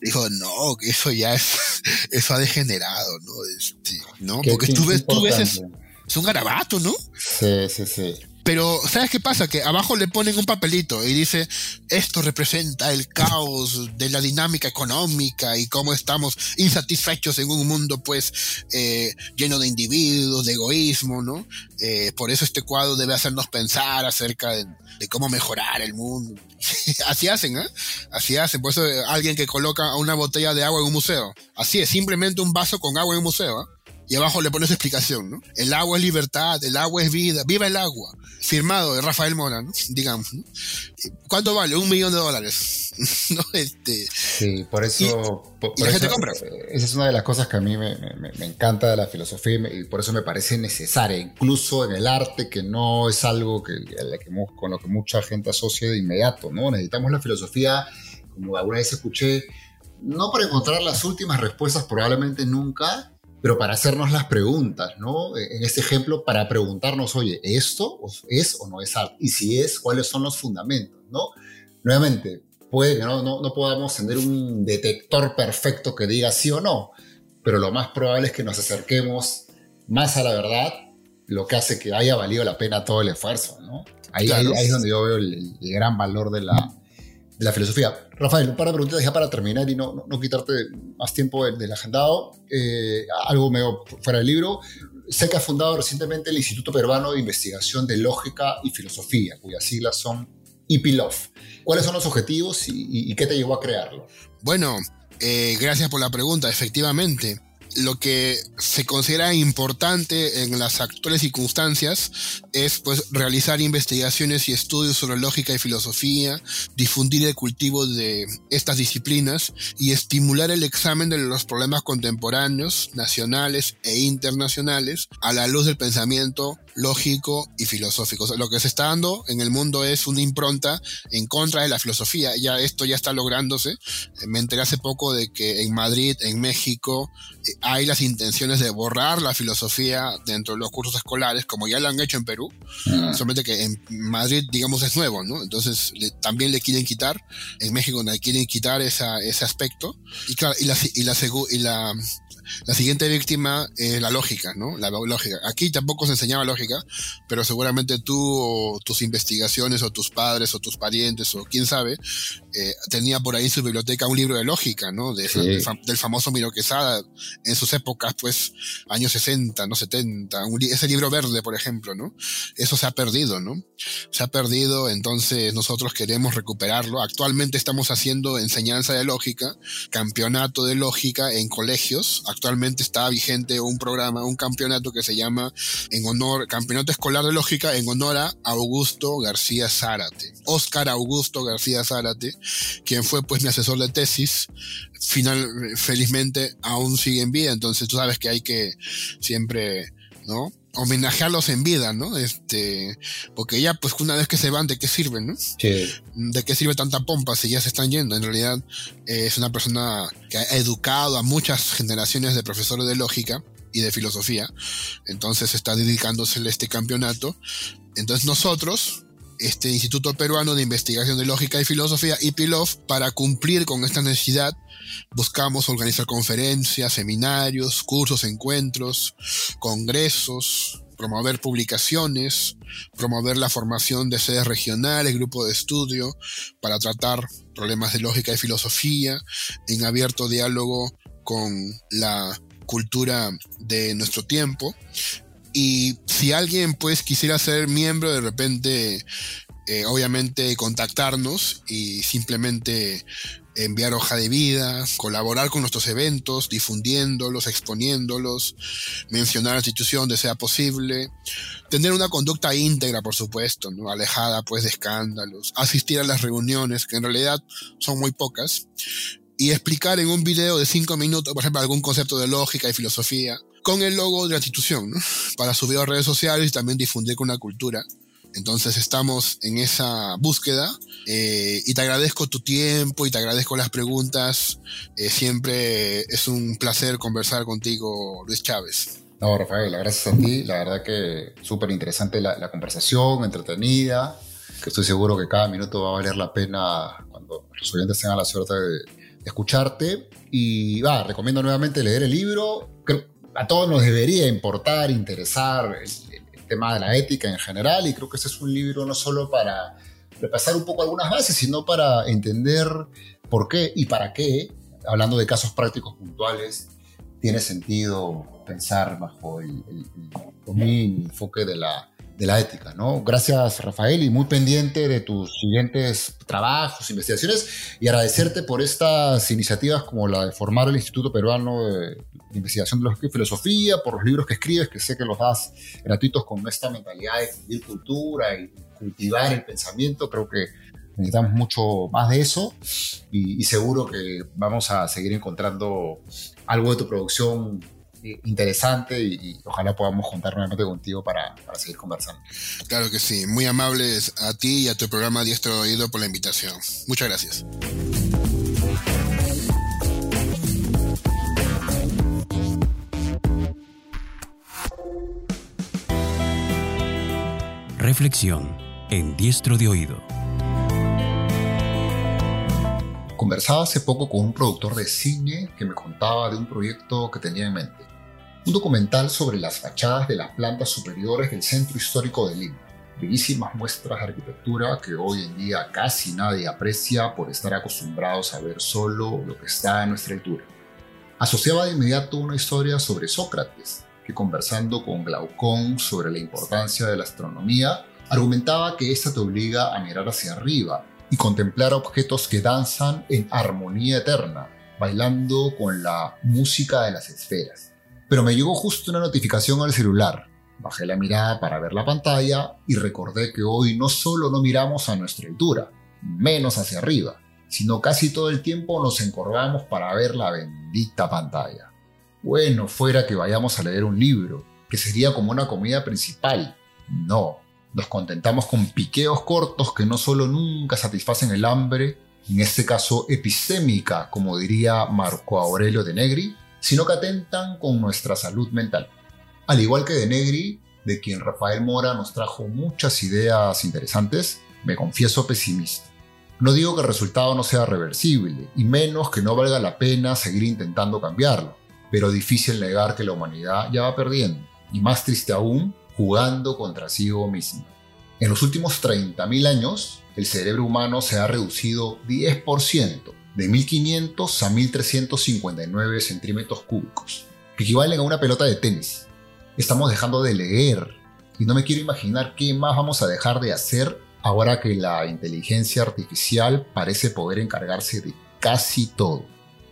dijo, no, que eso ya es, <laughs> eso ha degenerado, ¿no? Este, ¿no? Porque tú ves, tú ves, es un garabato, ¿no? Sí, sí, sí. Pero, ¿sabes qué pasa? Que abajo le ponen un papelito y dice, esto representa el caos de la dinámica económica y cómo estamos insatisfechos en un mundo, pues, eh, lleno de individuos, de egoísmo, ¿no? Eh, por eso este cuadro debe hacernos pensar acerca de, de cómo mejorar el mundo. <laughs> Así hacen, ¿eh? Así hacen. Por eso eh, alguien que coloca una botella de agua en un museo. Así es, simplemente un vaso con agua en un museo, ¿eh? Y abajo le pones explicación, ¿no? El agua es libertad, el agua es vida, viva el agua. Firmado de Rafael Mora, ¿no? Digamos, ¿Cuánto vale? Un millón de dólares. <laughs> ¿No? Este, sí, por eso... Y, la gente compra. Esa es una de las cosas que a mí me, encanta de la filosofía y, por eso me parece necesaria, incluso en el arte, que no es algo que, con lo que mucha gente asocia de inmediato, ¿no? Necesitamos la filosofía, como alguna vez escuché, no para encontrar las últimas respuestas, probablemente nunca, pero para hacernos las preguntas, ¿no? En este ejemplo, para preguntarnos, oye, ¿esto es o no es arte? Y si es, ¿cuáles son los fundamentos, ¿no? Nuevamente, puede que no, no, podamos tener un detector perfecto que diga sí o no, pero lo más probable es que nos acerquemos más a la verdad, lo que hace que haya valido la pena todo el esfuerzo, ¿no? Ahí, ahí, es donde yo veo el gran valor de la, la filosofía. Rafael, un par de preguntas ya para terminar y no, no, quitarte más tiempo del, agendado. Eh, algo medio fuera del libro. Sé que ha fundado recientemente el Instituto Peruano de Investigación de Lógica y Filosofía, cuyas siglas son IPILOF. ¿Cuáles son los objetivos y, qué te llevó a crearlo? Bueno, eh, gracias por la pregunta. Efectivamente, lo que se considera importante en las actuales circunstancias es pues realizar investigaciones y estudios sobre lógica y filosofía, difundir el cultivo de estas disciplinas y estimular el examen de los problemas contemporáneos, nacionales e internacionales a la luz del pensamiento lógico y filosófico. lo que se está dando en el mundo es una impronta en contra de la filosofía. Ya esto ya está lográndose. Me enteré hace poco de que en Madrid, en México, hay las intenciones de borrar la filosofía dentro de los cursos escolares, como ya lo han hecho en Perú. Ah. Solamente que en Madrid, digamos, es nuevo, ¿no? Entonces también le quieren quitar. En México le quieren quitar esa, ese aspecto. Y claro, y la, y la, y la la siguiente víctima es la lógica, ¿no? La lógica. Aquí tampoco se enseñaba lógica, pero seguramente tú o tus investigaciones o tus padres o tus parientes o quién sabe, eh, tenía por ahí en su biblioteca un libro de lógica, ¿no? del famoso Miro Quesada en sus épocas, pues, años 60, no 70, ese libro verde, por ejemplo, ¿no? Eso se ha perdido, ¿no? Se ha perdido, entonces nosotros queremos recuperarlo. Actualmente estamos haciendo enseñanza de lógica, campeonato de lógica en colegios actualmente está vigente un programa, un campeonato que se llama en honor, Campeonato Escolar de Lógica en honor a Augusto García Zárate. Oscar Augusto García Zárate, quien fue pues mi asesor de tesis, final, felizmente aún sigue en vida, entonces tú sabes que hay que siempre, ¿no? homenajearlos en vida, ¿no? Este, porque ya, pues una vez que se van, ¿de qué sirven, no? Sí. ¿De qué sirve tanta pompa si ya se están yendo? En realidad, eh, es una persona que ha educado a muchas generaciones de profesores de lógica y de filosofía. Entonces está dedicándosele este campeonato. Entonces nosotros, este Instituto Peruano de Investigación de Lógica y Filosofía, IPILOF, para cumplir con esta necesidad, buscamos organizar conferencias, seminarios, cursos, encuentros, congresos, promover publicaciones, promover la formación de sedes regionales, grupos de estudio, para tratar problemas de lógica y filosofía, en abierto diálogo con la cultura de nuestro tiempo y si alguien pues quisiera ser miembro, de repente, eh, obviamente contactarnos y simplemente enviar hoja de vida, colaborar con nuestros eventos, difundiéndolos, exponiéndolos, mencionar la institución de sea posible, tener una conducta íntegra, por supuesto, ¿no? alejada pues de escándalos, asistir a las reuniones, que en realidad son muy pocas, y explicar en un video de cinco minutos, por ejemplo, algún concepto de lógica y filosofía, con el logo de la institución, ¿no? <laughs> para subir a redes sociales y también difundir con la cultura. Entonces estamos en esa búsqueda eh, y te agradezco tu tiempo y te agradezco las preguntas. Eh, siempre es un placer conversar contigo, Luis Chávez. No, Rafael, gracias a ti. La verdad que súper interesante la, conversación, entretenida, que estoy seguro que cada minuto va a valer la pena cuando los oyentes tengan la suerte de, escucharte. Y va, recomiendo nuevamente leer el libro. Creo, a todos nos debería importar, interesar el, tema de la ética en general y creo que este es un libro no solo para repasar un poco algunas bases, sino para entender por qué y para qué, hablando de casos prácticos puntuales, tiene sentido pensar bajo el, el enfoque de la, de la ética, ¿no? Gracias, Rafael, y muy pendiente de tus siguientes trabajos, investigaciones, y agradecerte por estas iniciativas como la de formar el Instituto Peruano de investigación de filosofía, por los libros que escribes, que sé que los das gratuitos con esta mentalidad de vivir cultura y cultivar el pensamiento. Creo que necesitamos mucho más de eso y, seguro que vamos a seguir encontrando algo de tu producción eh, interesante y, ojalá podamos contar nuevamente contigo para, para, seguir conversando. Claro que sí, muy amables a ti y a tu programa Diestro Oído por la invitación. Muchas gracias. Reflexión en Diestro de Oído. Conversaba hace poco con un productor de cine que me contaba de un proyecto que tenía en mente. Un documental sobre las fachadas de las plantas superiores del centro histórico de Lima. Bellísimas muestras de arquitectura que hoy en día casi nadie aprecia por estar acostumbrados a ver solo lo que está a nuestra altura. Asociaba de inmediato una historia sobre Sócrates, que conversando con Glaucón sobre la importancia de la astronomía, argumentaba que ésta te obliga a mirar hacia arriba y contemplar objetos que danzan en armonía eterna, bailando con la música de las esferas. Pero me llegó justo una notificación al celular. Bajé la mirada para ver la pantalla y recordé que hoy no solo no miramos a nuestra altura, menos hacia arriba, sino casi todo el tiempo nos encorvamos para ver la bendita pantalla. Bueno, fuera que vayamos a leer un libro, que sería como una comida principal. No, nos contentamos con piqueos cortos que no solo nunca satisfacen el hambre, en este caso epistémica, como diría Marco Aurelio de Negri, sino que atentan con nuestra salud mental. Al igual que de Negri, de quien Rafael Mora nos trajo muchas ideas interesantes, me confieso pesimista. No digo que el resultado no sea reversible, y menos que no valga la pena seguir intentando cambiarlo, pero difícil negar que la humanidad ya va perdiendo, y más triste aún, jugando contra sí mismo. En los últimos 30.000 años, el cerebro humano se ha reducido 10%, de 1500 a 1359 centímetros cúbicos, que equivalen a una pelota de tenis. Estamos dejando de leer y no me quiero imaginar qué más vamos a dejar de hacer ahora que la inteligencia artificial parece poder encargarse de casi todo.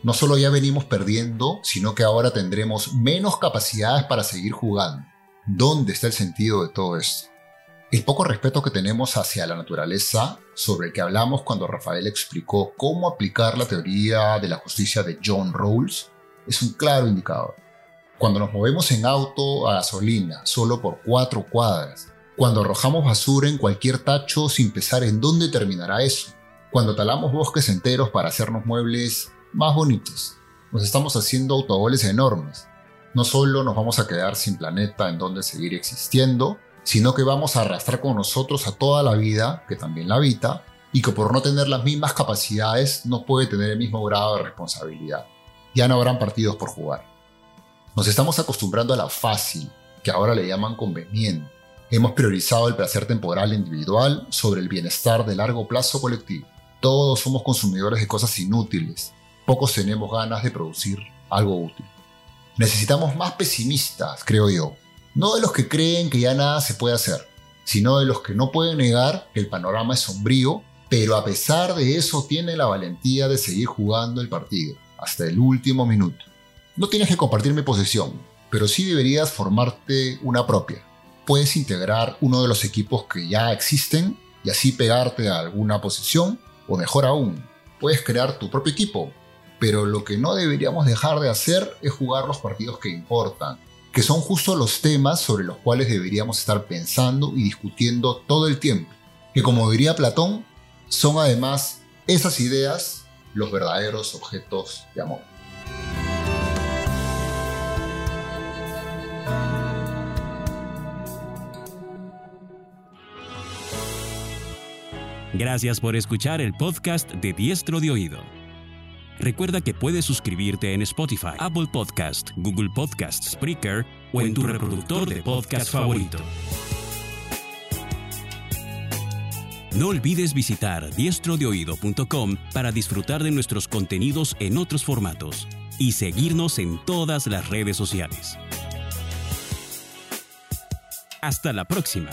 No solo ya venimos perdiendo, sino que ahora tendremos menos capacidades para seguir jugando. ¿Dónde está el sentido de todo esto? El poco respeto que tenemos hacia la naturaleza, sobre el que hablamos cuando Rafael explicó cómo aplicar la teoría de la justicia de John Rawls, es un claro indicador. Cuando nos movemos en auto a gasolina solo por cuatro cuadras, cuando arrojamos basura en cualquier tacho sin pensar en dónde terminará eso, cuando talamos bosques enteros para hacernos muebles más bonitos, nos estamos haciendo autogoles enormes no solo nos vamos a quedar sin planeta en donde seguir existiendo, sino que vamos a arrastrar con nosotros a toda la vida, que también la habita, y que por no tener las mismas capacidades no puede tener el mismo grado de responsabilidad. Ya no habrán partidos por jugar. Nos estamos acostumbrando a la fácil, que ahora le llaman conveniente. Hemos priorizado el placer temporal individual sobre el bienestar de largo plazo colectivo. Todos somos consumidores de cosas inútiles. Pocos tenemos ganas de producir algo útil. Necesitamos más pesimistas, creo yo. No de los que creen que ya nada se puede hacer, sino de los que no pueden negar que el panorama es sombrío, pero a pesar de eso tienen la valentía de seguir jugando el partido, hasta el último minuto. No tienes que compartir mi posición, pero sí deberías formarte una propia. Puedes integrar uno de los equipos que ya existen y así pegarte a alguna posición, o mejor aún, puedes crear tu propio equipo pero lo que no deberíamos dejar de hacer es jugar los partidos que importan, que son justo los temas sobre los cuales deberíamos estar pensando y discutiendo todo el tiempo, que como diría Platón, son además esas ideas los verdaderos objetos de amor. Gracias por escuchar el podcast de Diestro de Oído. Recuerda que puedes suscribirte en Spotify, Apple Podcast, Google Podcast, Spreaker o en tu reproductor de podcast favorito. No olvides visitar diestrodeoído.com para disfrutar de nuestros contenidos en otros formatos y seguirnos en todas las redes sociales. Hasta la próxima.